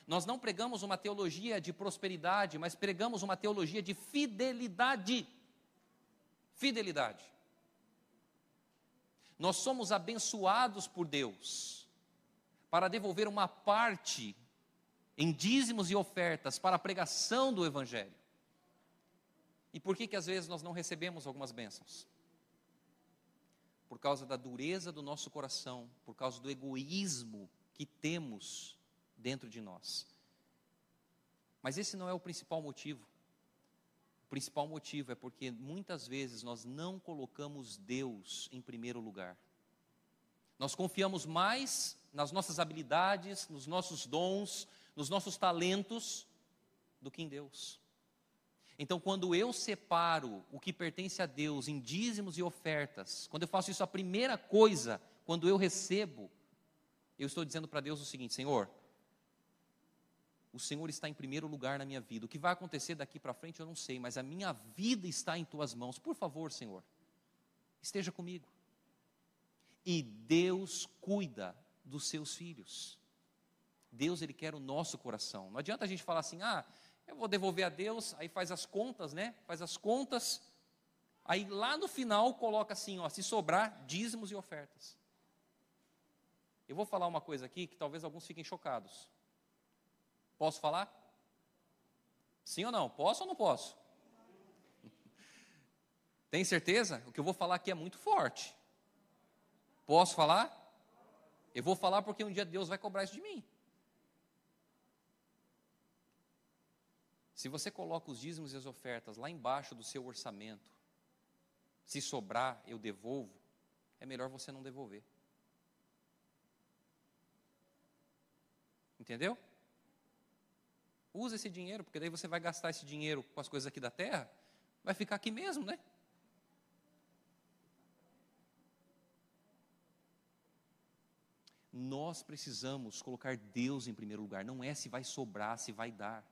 Nós não pregamos uma teologia de prosperidade, mas pregamos uma teologia de fidelidade. Fidelidade. Nós somos abençoados por Deus para devolver uma parte em dízimos e ofertas para a pregação do Evangelho. E por que que às vezes nós não recebemos algumas bênçãos? Por causa da dureza do nosso coração, por causa do egoísmo que temos dentro de nós. Mas esse não é o principal motivo. Principal motivo é porque muitas vezes nós não colocamos Deus em primeiro lugar. Nós confiamos mais nas nossas habilidades, nos nossos dons, nos nossos talentos, do que em Deus. Então, quando eu separo o que pertence a Deus em dízimos e ofertas, quando eu faço isso, a primeira coisa, quando eu recebo, eu estou dizendo para Deus o seguinte: Senhor, o Senhor está em primeiro lugar na minha vida. O que vai acontecer daqui para frente eu não sei, mas a minha vida está em tuas mãos. Por favor, Senhor, esteja comigo. E Deus cuida dos seus filhos. Deus ele quer o nosso coração. Não adianta a gente falar assim: "Ah, eu vou devolver a Deus", aí faz as contas, né? Faz as contas. Aí lá no final coloca assim, ó, se sobrar dízimos e ofertas. Eu vou falar uma coisa aqui que talvez alguns fiquem chocados. Posso falar? Sim ou não? Posso ou não posso? Tem certeza? O que eu vou falar aqui é muito forte. Posso falar? Eu vou falar porque um dia Deus vai cobrar isso de mim. Se você coloca os dízimos e as ofertas lá embaixo do seu orçamento, se sobrar, eu devolvo, é melhor você não devolver. Entendeu? Usa esse dinheiro, porque daí você vai gastar esse dinheiro com as coisas aqui da terra, vai ficar aqui mesmo, né? Nós precisamos colocar Deus em primeiro lugar, não é se vai sobrar, se vai dar.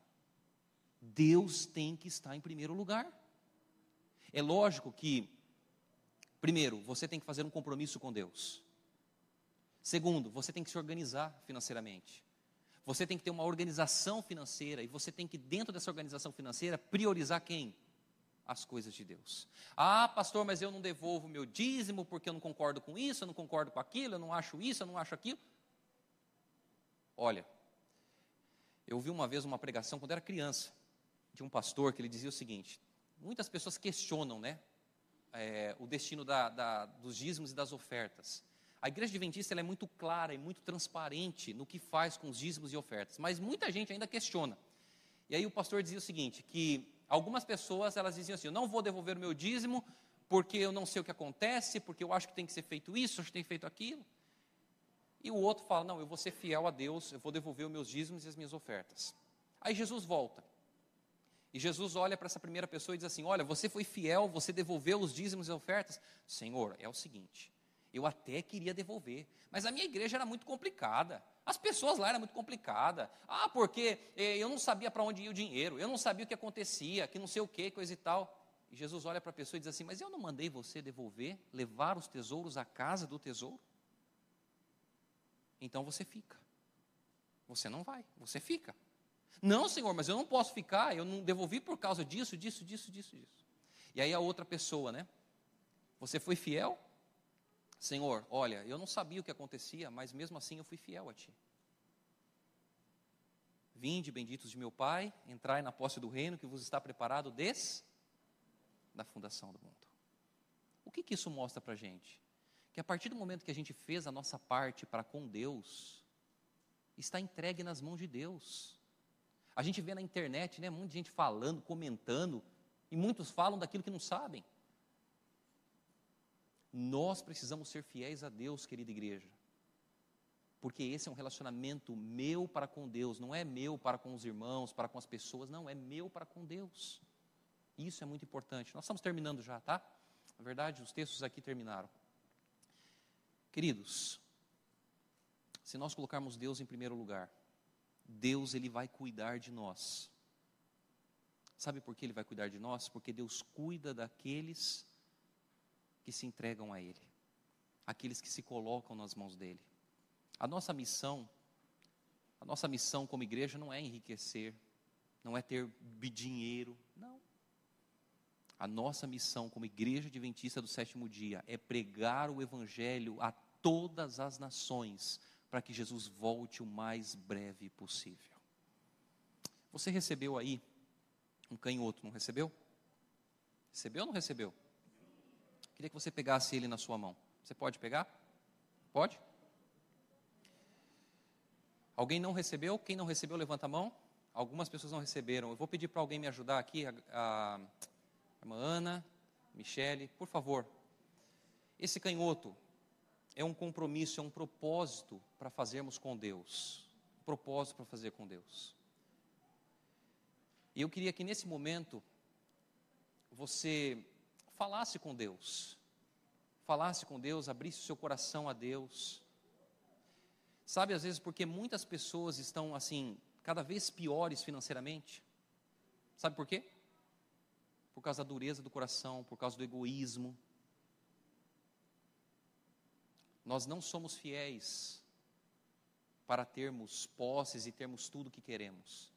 Deus tem que estar em primeiro lugar. É lógico que, primeiro, você tem que fazer um compromisso com Deus. Segundo, você tem que se organizar financeiramente. Você tem que ter uma organização financeira e você tem que, dentro dessa organização financeira, priorizar quem? As coisas de Deus. Ah, pastor, mas eu não devolvo meu dízimo porque eu não concordo com isso, eu não concordo com aquilo, eu não acho isso, eu não acho aquilo. Olha, eu vi uma vez uma pregação quando era criança, de um pastor que ele dizia o seguinte: muitas pessoas questionam, né, é, o destino da, da, dos dízimos e das ofertas. A igreja adventista é muito clara e muito transparente no que faz com os dízimos e ofertas, mas muita gente ainda questiona. E aí o pastor dizia o seguinte, que algumas pessoas elas diziam assim, eu não vou devolver o meu dízimo porque eu não sei o que acontece, porque eu acho que tem que ser feito isso, acho que tem que ser feito aquilo. E o outro fala, não, eu vou ser fiel a Deus, eu vou devolver os meus dízimos e as minhas ofertas. Aí Jesus volta. E Jesus olha para essa primeira pessoa e diz assim: Olha, você foi fiel, você devolveu os dízimos e ofertas. Senhor, é o seguinte: eu até queria devolver, mas a minha igreja era muito complicada. As pessoas lá eram muito complicadas. Ah, porque eh, eu não sabia para onde ia o dinheiro, eu não sabia o que acontecia, que não sei o que, coisa e tal. E Jesus olha para a pessoa e diz assim: Mas eu não mandei você devolver, levar os tesouros à casa do tesouro? Então você fica. Você não vai, você fica. Não, Senhor, mas eu não posso ficar, eu não devolvi por causa disso, disso, disso, disso, disso. E aí a outra pessoa, né? Você foi fiel? Senhor, olha, eu não sabia o que acontecia, mas mesmo assim eu fui fiel a Ti. Vinde, benditos de meu Pai, entrai na posse do reino que vos está preparado desde da fundação do mundo. O que, que isso mostra para a gente? Que a partir do momento que a gente fez a nossa parte para com Deus, está entregue nas mãos de Deus. A gente vê na internet, né, muita gente falando, comentando, e muitos falam daquilo que não sabem. Nós precisamos ser fiéis a Deus, querida igreja. Porque esse é um relacionamento meu para com Deus, não é meu para com os irmãos, para com as pessoas, não, é meu para com Deus. Isso é muito importante. Nós estamos terminando já, tá? Na verdade, os textos aqui terminaram. Queridos, se nós colocarmos Deus em primeiro lugar, Deus ele vai cuidar de nós. Sabe por que ele vai cuidar de nós? Porque Deus cuida daqueles que se entregam a Ele, aqueles que se colocam nas mãos dele. A nossa missão, a nossa missão como igreja não é enriquecer, não é ter dinheiro, não. A nossa missão como igreja adventista do sétimo dia é pregar o evangelho a todas as nações, para que Jesus volte o mais breve possível. Você recebeu aí um canhoto, não recebeu? Recebeu ou não recebeu? Queria que você pegasse ele na sua mão. Você pode pegar? Pode? Alguém não recebeu? Quem não recebeu, levanta a mão. Algumas pessoas não receberam. Eu vou pedir para alguém me ajudar aqui, a, a, a irmã Ana, Michele, por favor. Esse canhoto é um compromisso, é um propósito para fazermos com Deus. Um propósito para fazer com Deus. E eu queria que nesse momento você falasse com Deus. Falasse com Deus, abrisse o seu coração a Deus. Sabe, às vezes, porque muitas pessoas estão, assim, cada vez piores financeiramente. Sabe por quê? Por causa da dureza do coração, por causa do egoísmo. Nós não somos fiéis para termos posses e termos tudo o que queremos.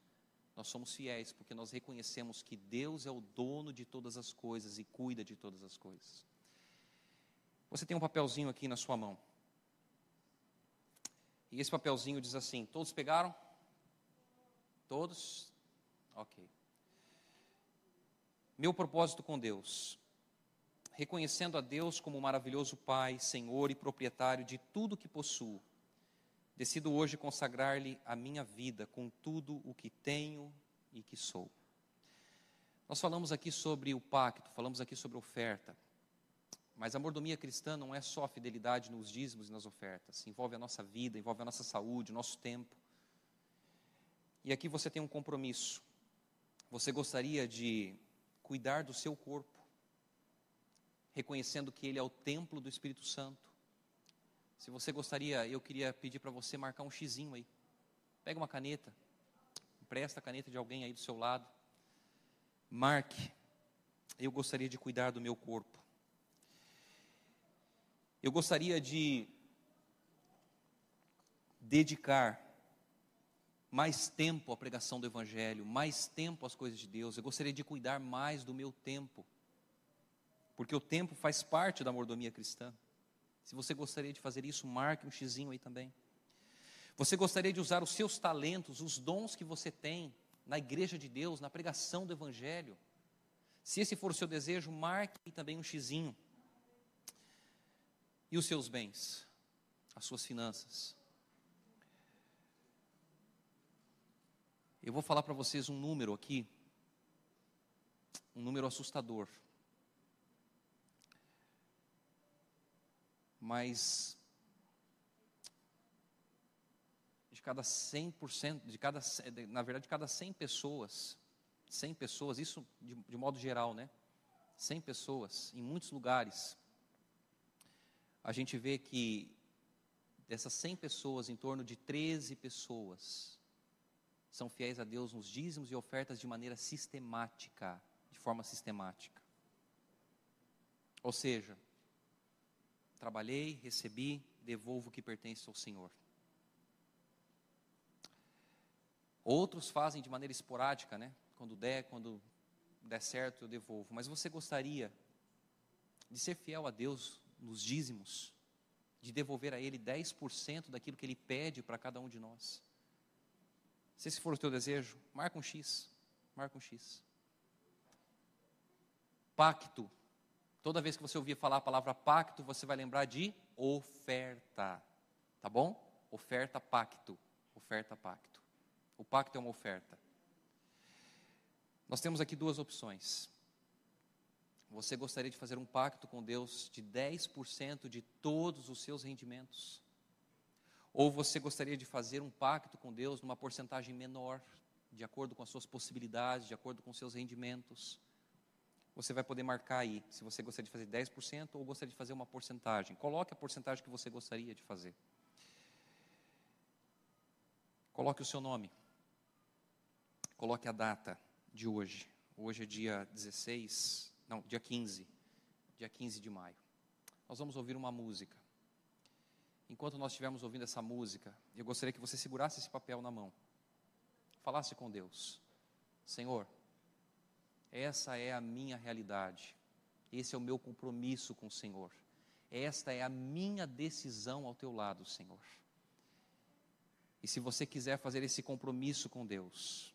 Nós somos fiéis porque nós reconhecemos que Deus é o dono de todas as coisas e cuida de todas as coisas. Você tem um papelzinho aqui na sua mão. E esse papelzinho diz assim: Todos pegaram? Todos? Ok. Meu propósito com Deus. Reconhecendo a Deus como maravilhoso Pai, Senhor e proprietário de tudo que possuo, decido hoje consagrar-lhe a minha vida com tudo o que tenho e que sou. Nós falamos aqui sobre o pacto, falamos aqui sobre oferta. Mas a mordomia cristã não é só a fidelidade nos dízimos e nas ofertas. Envolve a nossa vida, envolve a nossa saúde, o nosso tempo. E aqui você tem um compromisso. Você gostaria de cuidar do seu corpo, reconhecendo que ele é o templo do Espírito Santo. Se você gostaria, eu queria pedir para você marcar um xizinho aí. Pega uma caneta, empresta a caneta de alguém aí do seu lado. Marque. Eu gostaria de cuidar do meu corpo. Eu gostaria de dedicar mais tempo à pregação do Evangelho, mais tempo às coisas de Deus. Eu gostaria de cuidar mais do meu tempo, porque o tempo faz parte da mordomia cristã. Se você gostaria de fazer isso, marque um xizinho aí também. Você gostaria de usar os seus talentos, os dons que você tem na igreja de Deus, na pregação do Evangelho? Se esse for o seu desejo, marque também um xizinho. E os seus bens, as suas finanças. Eu vou falar para vocês um número aqui, um número assustador. Mas de cada 100%, de cada, na verdade, de cada 100 pessoas, 100 pessoas, isso de, de modo geral, né? 100 pessoas, em muitos lugares, a gente vê que dessas 100 pessoas, em torno de 13 pessoas são fiéis a Deus nos dízimos e ofertas de maneira sistemática, de forma sistemática. Ou seja, trabalhei, recebi, devolvo o que pertence ao Senhor. Outros fazem de maneira esporádica, né? Quando der, quando der certo, eu devolvo. Mas você gostaria de ser fiel a Deus nos dízimos, de devolver a Ele 10% daquilo que Ele pede para cada um de nós. Se esse for o teu desejo, marca um X, marca um X. Pacto. Toda vez que você ouvir falar a palavra pacto, você vai lembrar de oferta. Tá bom? Oferta, pacto. Oferta, pacto. O pacto é uma oferta. Nós temos aqui duas opções. Você gostaria de fazer um pacto com Deus de 10% de todos os seus rendimentos? Ou você gostaria de fazer um pacto com Deus numa porcentagem menor, de acordo com as suas possibilidades, de acordo com seus rendimentos? Você vai poder marcar aí se você gostaria de fazer 10% ou gostaria de fazer uma porcentagem. Coloque a porcentagem que você gostaria de fazer. Coloque o seu nome. Coloque a data de hoje. Hoje é dia 16 não, dia 15. Dia 15 de maio. Nós vamos ouvir uma música. Enquanto nós estivermos ouvindo essa música, eu gostaria que você segurasse esse papel na mão. Falasse com Deus. Senhor, essa é a minha realidade. Esse é o meu compromisso com o Senhor. Esta é a minha decisão ao teu lado, Senhor. E se você quiser fazer esse compromisso com Deus,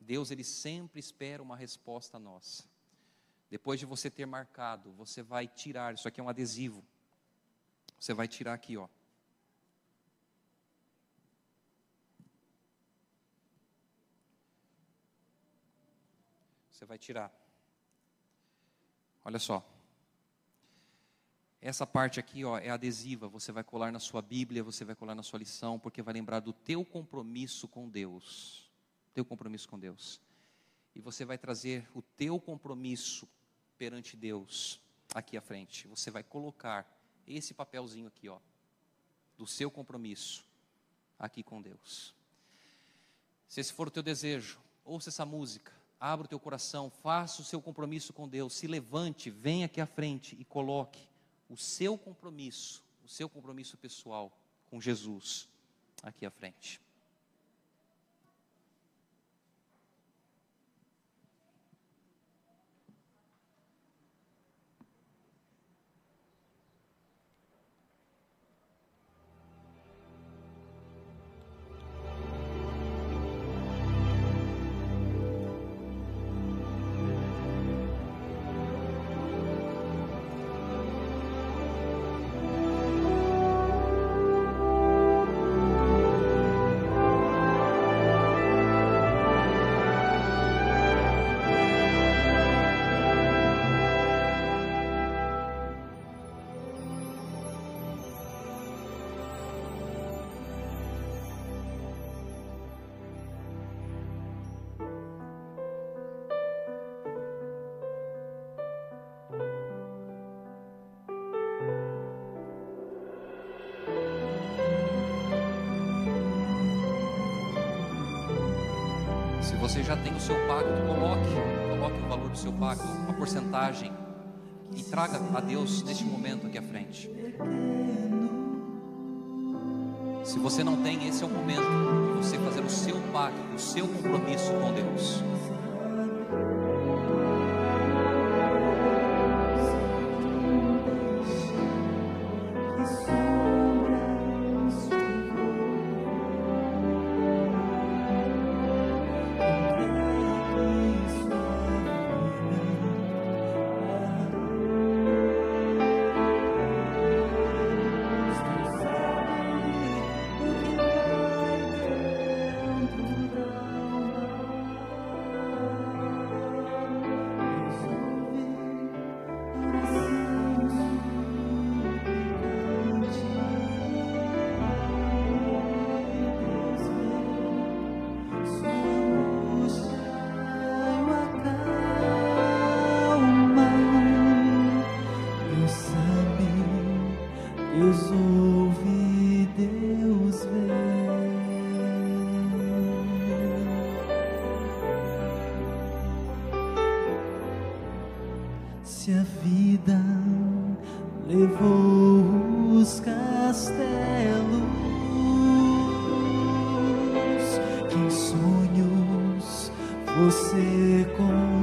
Deus ele sempre espera uma resposta nossa. Depois de você ter marcado, você vai tirar, isso aqui é um adesivo. Você vai tirar aqui, ó. Você vai tirar. Olha só. Essa parte aqui, ó, é adesiva, você vai colar na sua Bíblia, você vai colar na sua lição, porque vai lembrar do teu compromisso com Deus. Teu compromisso com Deus. E você vai trazer o teu compromisso perante Deus aqui à frente. Você vai colocar esse papelzinho aqui, ó, do seu compromisso aqui com Deus. Se esse for o teu desejo, ouça essa música, abra o teu coração, faça o seu compromisso com Deus, se levante, venha aqui à frente e coloque o seu compromisso, o seu compromisso pessoal com Jesus aqui à frente. Você já tem o seu pacto, coloque, coloque o valor do seu pacto, uma porcentagem, e traga a Deus neste momento aqui à frente. Se você não tem, esse é o momento de você fazer o seu pacto, o seu compromisso com. Deus Se a vida levou os castelos que em sonhos você construiu,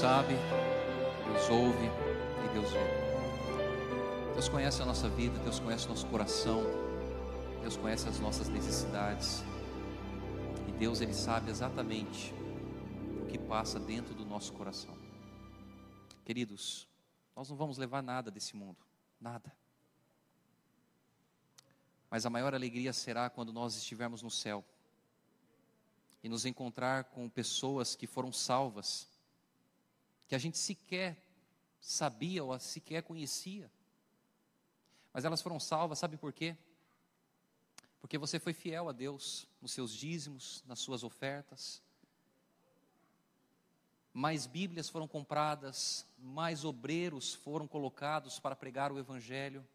sabe, Deus ouve e Deus vê. Deus conhece a nossa vida, Deus conhece o nosso coração, Deus conhece as nossas necessidades. E Deus, Ele sabe exatamente o que passa dentro do nosso coração. Queridos, nós não vamos levar nada desse mundo, nada. Mas a maior alegria será quando nós estivermos no céu. e nos encontrar com pessoas que foram salvas, que a gente sequer sabia ou sequer conhecia. Mas elas foram salvas, sabe por quê? Porque você foi fiel a Deus nos seus dízimos, nas suas ofertas. Mais Bíblias foram compradas, mais obreiros foram colocados para pregar o Evangelho.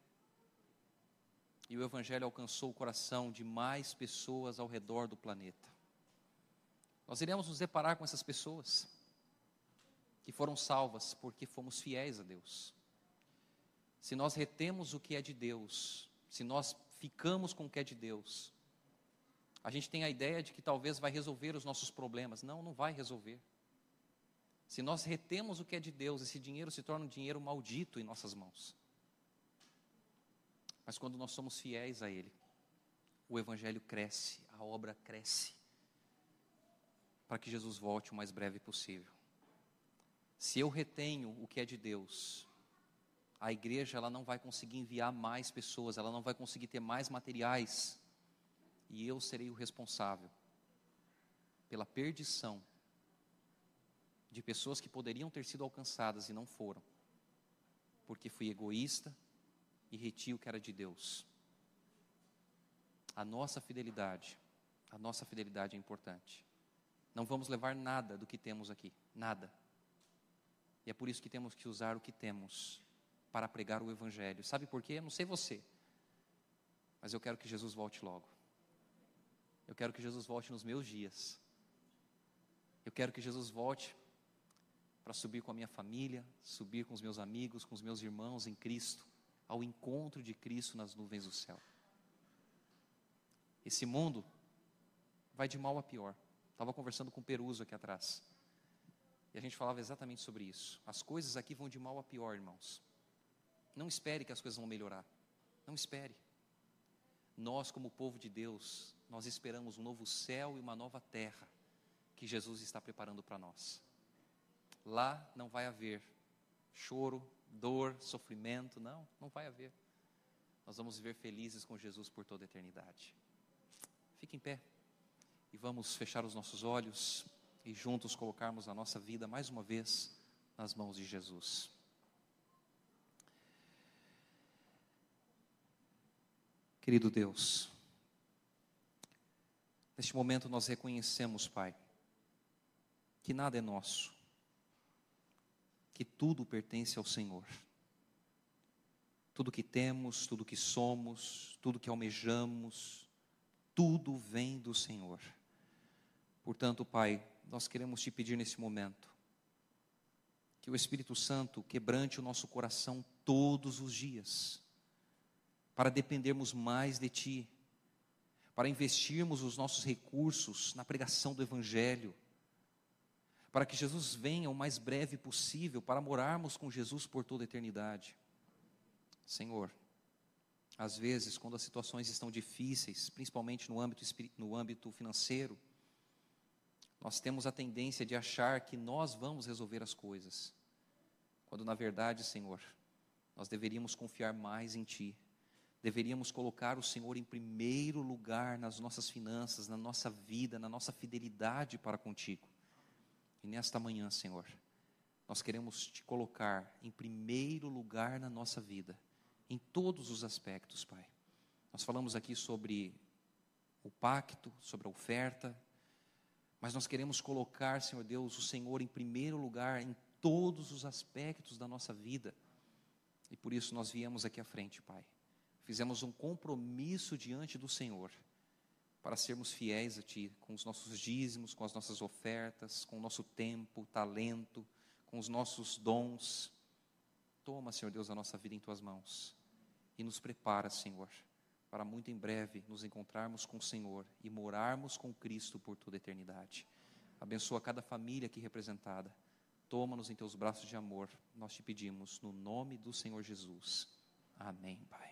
E o Evangelho alcançou o coração de mais pessoas ao redor do planeta. Nós iremos nos deparar com essas pessoas que foram salvas porque fomos fiéis a Deus. Se nós retemos o que é de Deus, se nós ficamos com o que é de Deus, a gente tem a ideia de que talvez vai resolver os nossos problemas. Não, não vai resolver. Se nós retemos o que é de Deus, esse dinheiro se torna um dinheiro maldito em nossas mãos. Mas quando nós somos fiéis a Ele, o Evangelho cresce, a obra cresce, para que Jesus volte o mais breve possível. Se eu retenho o que é de Deus, a igreja ela não vai conseguir enviar mais pessoas, ela não vai conseguir ter mais materiais, e eu serei o responsável pela perdição de pessoas que poderiam ter sido alcançadas e não foram, porque fui egoísta e reti o que era de Deus. A nossa fidelidade, a nossa fidelidade é importante. Não vamos levar nada do que temos aqui, nada. E é por isso que temos que usar o que temos para pregar o Evangelho. Sabe por quê? Não sei você, mas eu quero que Jesus volte logo. Eu quero que Jesus volte nos meus dias. Eu quero que Jesus volte para subir com a minha família, subir com os meus amigos, com os meus irmãos em Cristo, ao encontro de Cristo nas nuvens do céu. Esse mundo vai de mal a pior. Estava conversando com o Peruso aqui atrás. E a gente falava exatamente sobre isso. As coisas aqui vão de mal a pior, irmãos. Não espere que as coisas vão melhorar. Não espere. Nós, como povo de Deus, nós esperamos um novo céu e uma nova terra que Jesus está preparando para nós. Lá não vai haver choro, dor, sofrimento, não, não vai haver. Nós vamos viver felizes com Jesus por toda a eternidade. Fique em pé e vamos fechar os nossos olhos e juntos colocarmos a nossa vida mais uma vez nas mãos de Jesus. Querido Deus, neste momento nós reconhecemos, Pai, que nada é nosso, que tudo pertence ao Senhor. Tudo que temos, tudo que somos, tudo que almejamos, tudo vem do Senhor. Portanto, Pai, nós queremos te pedir nesse momento que o Espírito Santo quebrante o nosso coração todos os dias, para dependermos mais de Ti, para investirmos os nossos recursos na pregação do Evangelho, para que Jesus venha o mais breve possível, para morarmos com Jesus por toda a eternidade. Senhor, às vezes, quando as situações estão difíceis, principalmente no âmbito, no âmbito financeiro, nós temos a tendência de achar que nós vamos resolver as coisas, quando na verdade, Senhor, nós deveríamos confiar mais em Ti, deveríamos colocar o Senhor em primeiro lugar nas nossas finanças, na nossa vida, na nossa fidelidade para contigo. E nesta manhã, Senhor, nós queremos te colocar em primeiro lugar na nossa vida, em todos os aspectos, Pai. Nós falamos aqui sobre o pacto, sobre a oferta, mas nós queremos colocar, Senhor Deus, o Senhor em primeiro lugar em todos os aspectos da nossa vida. E por isso nós viemos aqui à frente, Pai. Fizemos um compromisso diante do Senhor para sermos fiéis a Ti, com os nossos dízimos, com as nossas ofertas, com o nosso tempo, talento, com os nossos dons. Toma, Senhor Deus, a nossa vida em Tuas mãos e nos prepara, Senhor, para muito em breve nos encontrarmos com o Senhor e morarmos com Cristo por toda a eternidade. Abençoa cada família aqui representada. Toma-nos em Teus braços de amor, nós te pedimos, no nome do Senhor Jesus. Amém, Pai.